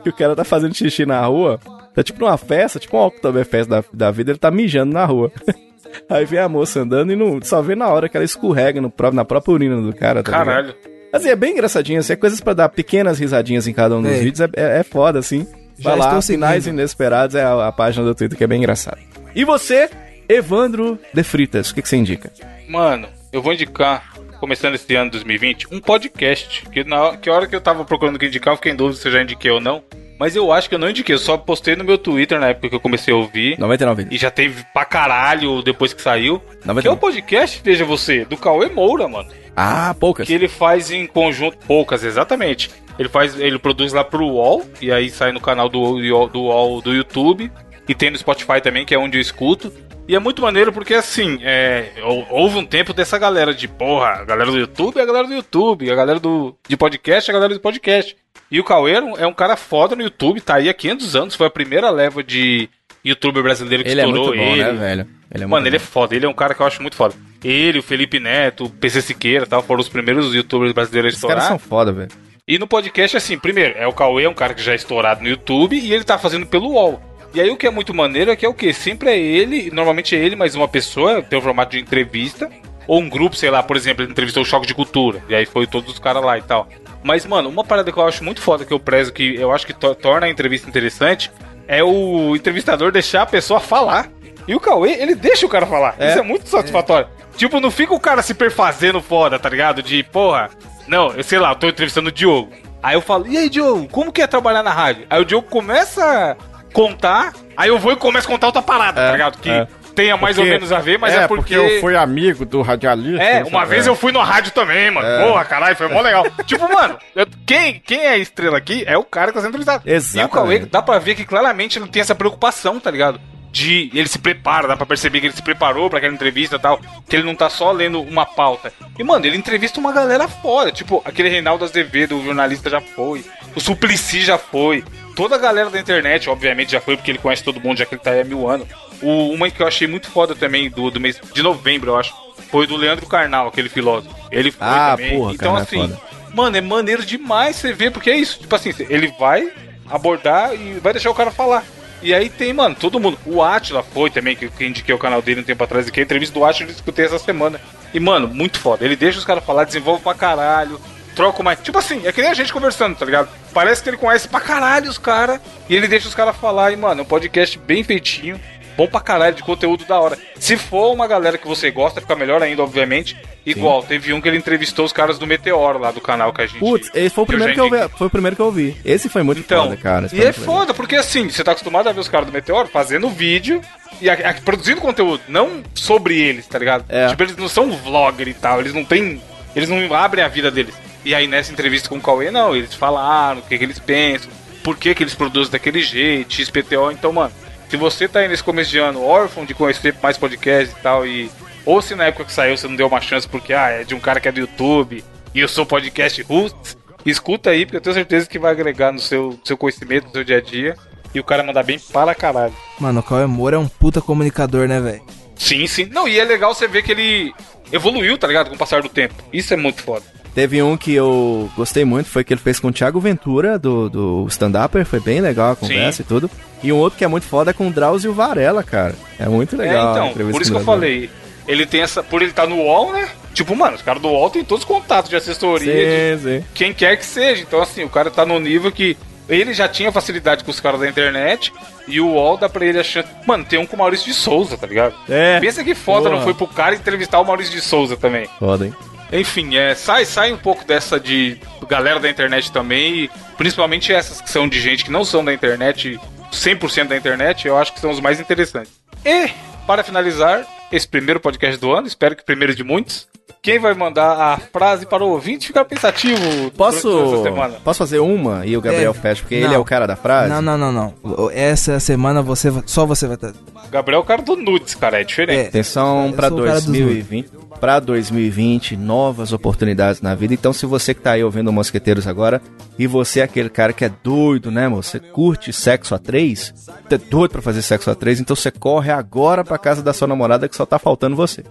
S3: que o cara tá fazendo xixi na rua, tá tipo numa festa, tipo uma Oktoberfest da, da vida, ele tá mijando na rua. <laughs> Aí vem a moça andando e não, só vê na hora que ela escorrega no, na própria urina do cara, tá ligado?
S1: Caralho.
S3: Assim, é bem engraçadinho, assim, é coisas pra dar pequenas risadinhas em cada um dos
S2: Ei.
S3: vídeos, é, é, é foda, assim.
S2: Já
S3: Vai lá,
S2: estou
S3: Sinais. Inesperados é a, a página do Twitter que é bem engraçada. E você, Evandro de Fritas, o que, que você indica?
S1: Mano, eu vou indicar, começando esse ano 2020, um podcast. Que na que hora que eu tava procurando o que indicar, eu fiquei em dúvida se eu já indiquei ou não. Mas eu acho que eu não indiquei, eu só postei no meu Twitter na época que eu comecei a ouvir.
S3: 99
S1: E já teve pra caralho depois que saiu. Que é o
S3: 99.
S1: podcast, veja você, do Cauê Moura, mano.
S3: Ah, poucas.
S1: Que ele faz em conjunto, poucas, exatamente. Ele faz, ele produz lá pro UOL, e aí sai no canal do UOL do, UOL do YouTube. E tem no Spotify também, que é onde eu escuto. E é muito maneiro porque, assim, é, hou- houve um tempo dessa galera de, porra, a galera do YouTube é a galera do YouTube, a galera do, de podcast é a galera do podcast. E o Cauê é um- é cara foda no YouTube, tá aí há 500 anos, foi a primeira leva de youtuber brasileiro que
S3: Ele é
S1: estourou
S3: muito bom,
S1: ele.
S3: né, velho? Ele é
S1: Mano, ele é foda, ele é um cara que eu acho muito foda. Ele, o Felipe Neto, o PC Siqueira tal, foram os primeiros youtubers brasileiros a
S3: Esses caras
S1: estourar.
S3: são foda, velho.
S1: E no podcast, assim, primeiro, é o Cauê, é um cara que já é estourado no YouTube e ele tá fazendo pelo UOL. E aí o que é muito maneiro é que é o quê? Sempre é ele, normalmente é ele mais uma pessoa, tem o formato de entrevista, ou um grupo, sei lá, por exemplo, ele entrevistou o Choque de Cultura, e aí foi todos os caras lá e tal. Mas, mano, uma parada que eu acho muito foda, que eu prezo, que eu acho que to- torna a entrevista interessante, é o entrevistador deixar a pessoa falar. E o Cauê, ele deixa o cara falar. Isso é muito satisfatório. Tipo, não fica o cara se perfazendo foda, tá ligado? De, porra, não, eu sei lá, eu tô entrevistando o Diogo. Aí eu falo, e aí, Diogo, como que é trabalhar na rádio? Aí o Diogo começa contar, aí eu vou e começo a contar outra parada, tá ligado? Que
S3: é.
S1: tenha mais ou menos a ver, mas é, porque...
S7: eu fui amigo do radialista.
S1: É, uma vez eu fui no rádio também, mano. Porra, caralho, foi mó legal. tipo, mano, eu- quem, quem é a estrela aqui é o cara que tá sendo entrevistado.
S3: Exatamente.
S1: E o Cauê, dá pra ver que claramente não tem essa preocupação, tá ligado? De ele se prepara, dá pra perceber que ele se preparou pra aquela entrevista e tal. Que ele não tá só lendo uma pauta. E, mano, ele entrevista uma galera fora. Tipo, aquele Reinaldo Azevedo, o jornalista já foi. O Suplicy já foi. Toda a galera da internet, obviamente, já foi, porque ele conhece todo mundo, já que ele tá aí há mil anos. O, uma que eu achei muito foda também, do, do mês de novembro, eu acho, foi do Leandro Carnal, aquele filósofo. Ele foi
S3: Ah,
S1: também.
S3: porra,
S1: então,
S3: é
S1: assim,
S3: foda.
S1: mano, é maneiro demais você ver, porque é isso. Tipo assim, ele vai abordar e vai deixar o cara falar. E aí tem, mano, todo mundo. O Atila foi também, que que indiquei o canal dele um tempo atrás aqui. A entrevista do Atila eu escutei essa semana. E, mano, muito foda. Ele deixa os caras falar, desenvolve pra caralho. Troca mais. Tipo assim, é que nem a gente conversando, tá ligado? Parece que ele conhece pra caralho os caras. E ele deixa os caras falar. E, mano, é um podcast bem feitinho. Bom pra caralho, de conteúdo da hora. Se for uma galera que você gosta, fica melhor ainda, obviamente. Igual, teve um que ele entrevistou os caras do Meteoro lá do canal que a gente.
S3: Putz, esse foi o
S1: que eu
S3: primeiro que eu vi. Foi o primeiro que eu vi. Esse foi muito
S1: Então,
S3: foda, cara. esse
S1: e é
S3: muito legal.
S1: foda, porque assim, você tá acostumado a ver os caras do Meteoro fazendo vídeo e a- a- produzindo conteúdo, não sobre eles, tá ligado?
S3: É.
S1: Tipo, eles não são vlogger e tal, eles não têm. Eles não abrem a vida deles. E aí nessa entrevista com o Cauê, não, eles falaram o que, que eles pensam, por que, que eles produzem daquele jeito, XPTO, então, mano, se você tá aí nesse começo de ano órfão de conhecer mais podcasts e tal, e. Ou se na época que saiu você não deu uma chance porque, ah, é de um cara que é do YouTube e eu sou podcast roots, escuta aí, porque eu tenho certeza que vai agregar no seu, seu conhecimento, no seu dia a dia. E o cara mandar bem para caralho.
S2: Mano, o Cauê Moura é um puta comunicador, né, velho?
S1: Sim, sim. Não, e é legal você ver que ele evoluiu, tá ligado? Com o passar do tempo. Isso é muito foda.
S3: Teve um que eu gostei muito, foi que ele fez com o Thiago Ventura, do, do stand-upper, foi bem legal a conversa
S1: Sim.
S3: e tudo. E um outro que é muito foda é com o Drauzio Varela, cara. É muito legal.
S1: é, então, por isso que eu falei. Ele tem essa. Por ele estar no UOL, né? Tipo, mano, os caras do UOL tem todos os contatos de assessoria, de
S3: Sim, sim.
S1: quem quer que seja. Então, assim, o cara tá no nível que ele já tinha facilidade com os caras da internet e o UOL dá pra ele a chance. Mano, tem um com o Maurício de Souza, tá ligado?
S3: É.
S1: Pensa que foda
S3: Porra.
S1: não foi pro cara entrevistar o Maurício de Souza também.
S3: Foda, hein?
S1: Enfim, é, sai, sai um pouco dessa de galera da internet também, principalmente essas que são de gente que não são da internet, 100% da internet, eu acho que são os mais interessantes. E, para finalizar esse primeiro podcast do ano, espero que primeiro de muitos, quem vai mandar a frase para o ouvinte ficar pensativo
S3: Posso, posso fazer uma e o Gabriel
S2: É,
S3: fecha, porque
S2: não.
S3: ele é o cara da frase?
S2: Não, não, não, não. Essa semana você só você vai estar.
S1: Gabriel é o cara do nudes, cara, é diferente.
S2: É.
S3: Atenção
S2: dos
S3: 2020. pra 2020, novas oportunidades na vida. Então, se você que tá aí ouvindo Mosqueteiros agora, e você é aquele cara que é doido, né, moço? Você curte sexo a três? Tá doido pra fazer sexo a três? Então você corre agora pra casa da sua namorada que só tá faltando você.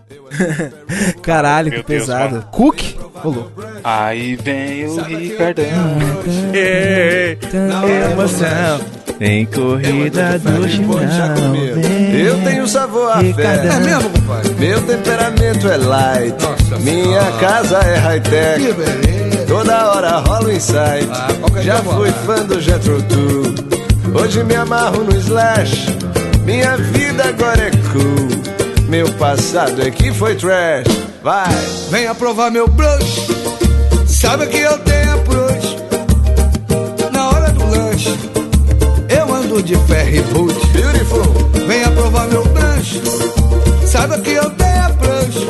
S3: <laughs>
S2: Caralho,
S1: Meu Deus, mano.
S2: Cook? Louco.
S1: Aí vem o Ricardão.
S3: Ei, emoção. Em corrida do Chimarrão.
S8: Eu tenho sabor a fé.
S2: É
S8: mesmo, compadre? Meu temperamento é light. Minha casa é high-tech. Toda hora rola um insight. Já fui fã do Jetro. Hoje me amarro no Slash. Minha vida agora é cool. Meu passado é que foi trash. Vai.
S5: Venha provar meu brush. Sabe que eu tenho approach. Na hora do lanche, eu ando de ferry boot.
S8: Beautiful.
S5: Venha provar meu lanche. Sabe que eu tenho approach.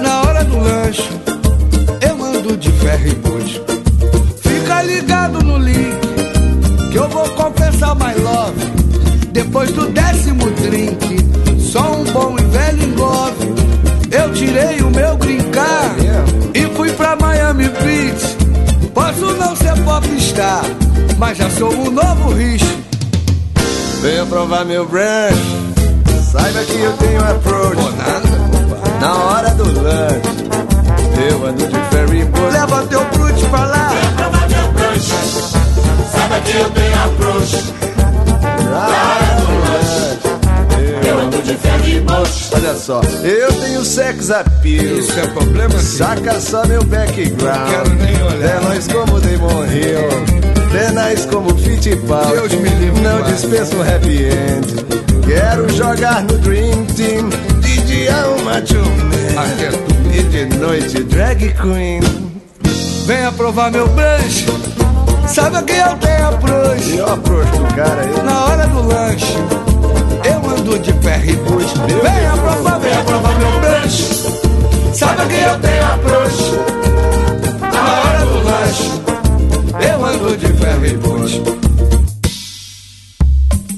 S5: Na hora do lanche, eu ando de ferry boot. Fica ligado no link, que eu vou confessar my love. Depois do décimo drink, tirei o meu green card e fui pra Miami Beach. Posso não ser popstar, mas já sou o novo Rich.
S8: Venha provar meu brush. Saiba que eu tenho approach. Na hora do lunch, eu ando de ferry boat.
S5: Leva teu brute pra lá.
S8: Só, eu tenho sex appeal.
S5: Isso é problema sim.
S8: Saca só meu background.
S5: Quero nem olhar.
S8: Tenóis como Damon Hill. Tenais como Fittipaldi.
S5: Deus me livre,
S8: Não
S5: pai.
S8: dispenso um happy end. Quero jogar no Dream Team. DJ uma
S5: Aqui é tudo.
S8: E de noite drag queen.
S5: Venha provar meu brunch. Sabe que eu tenho approach.
S8: E eu approach do cara aí.
S5: Na hora do lanche, ando de ferry boot. Venha provar, venha provar meu brunch. Sabe que eu tenho approach. Na hora do lanche, eu ando de ferry boot.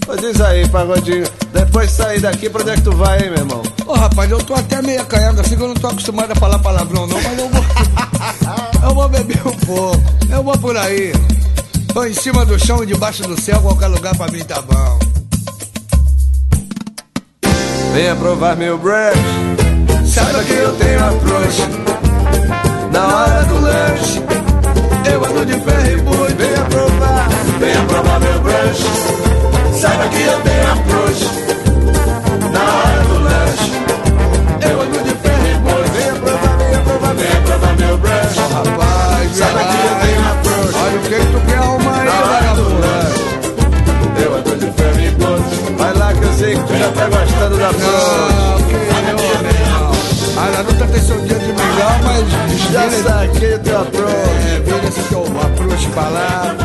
S8: Ô, diz aí, pagodinho. Depois de sair daqui, pra onde é que tu vai, hein, meu irmão?
S5: Ô rapaz, eu tô até meio acanhado assim que eu não tô acostumado a falar palavrão não, mas eu vou. <laughs> eu vou beber um pouco. Eu vou por aí. Tô em cima do chão e debaixo do céu, qualquer lugar pra mim tá bom.
S8: Venha provar meu brush. Saiba que eu tenho approach. Na hora do lanche, eu ando de ferry boot. Venha provar, venha provar meu brush. Saiba que eu tenho approach. Na
S5: A Naruto tem seu dia de milhão, mas
S8: Já saquei o teu approach.
S5: é, vira esse teu approach pra lá.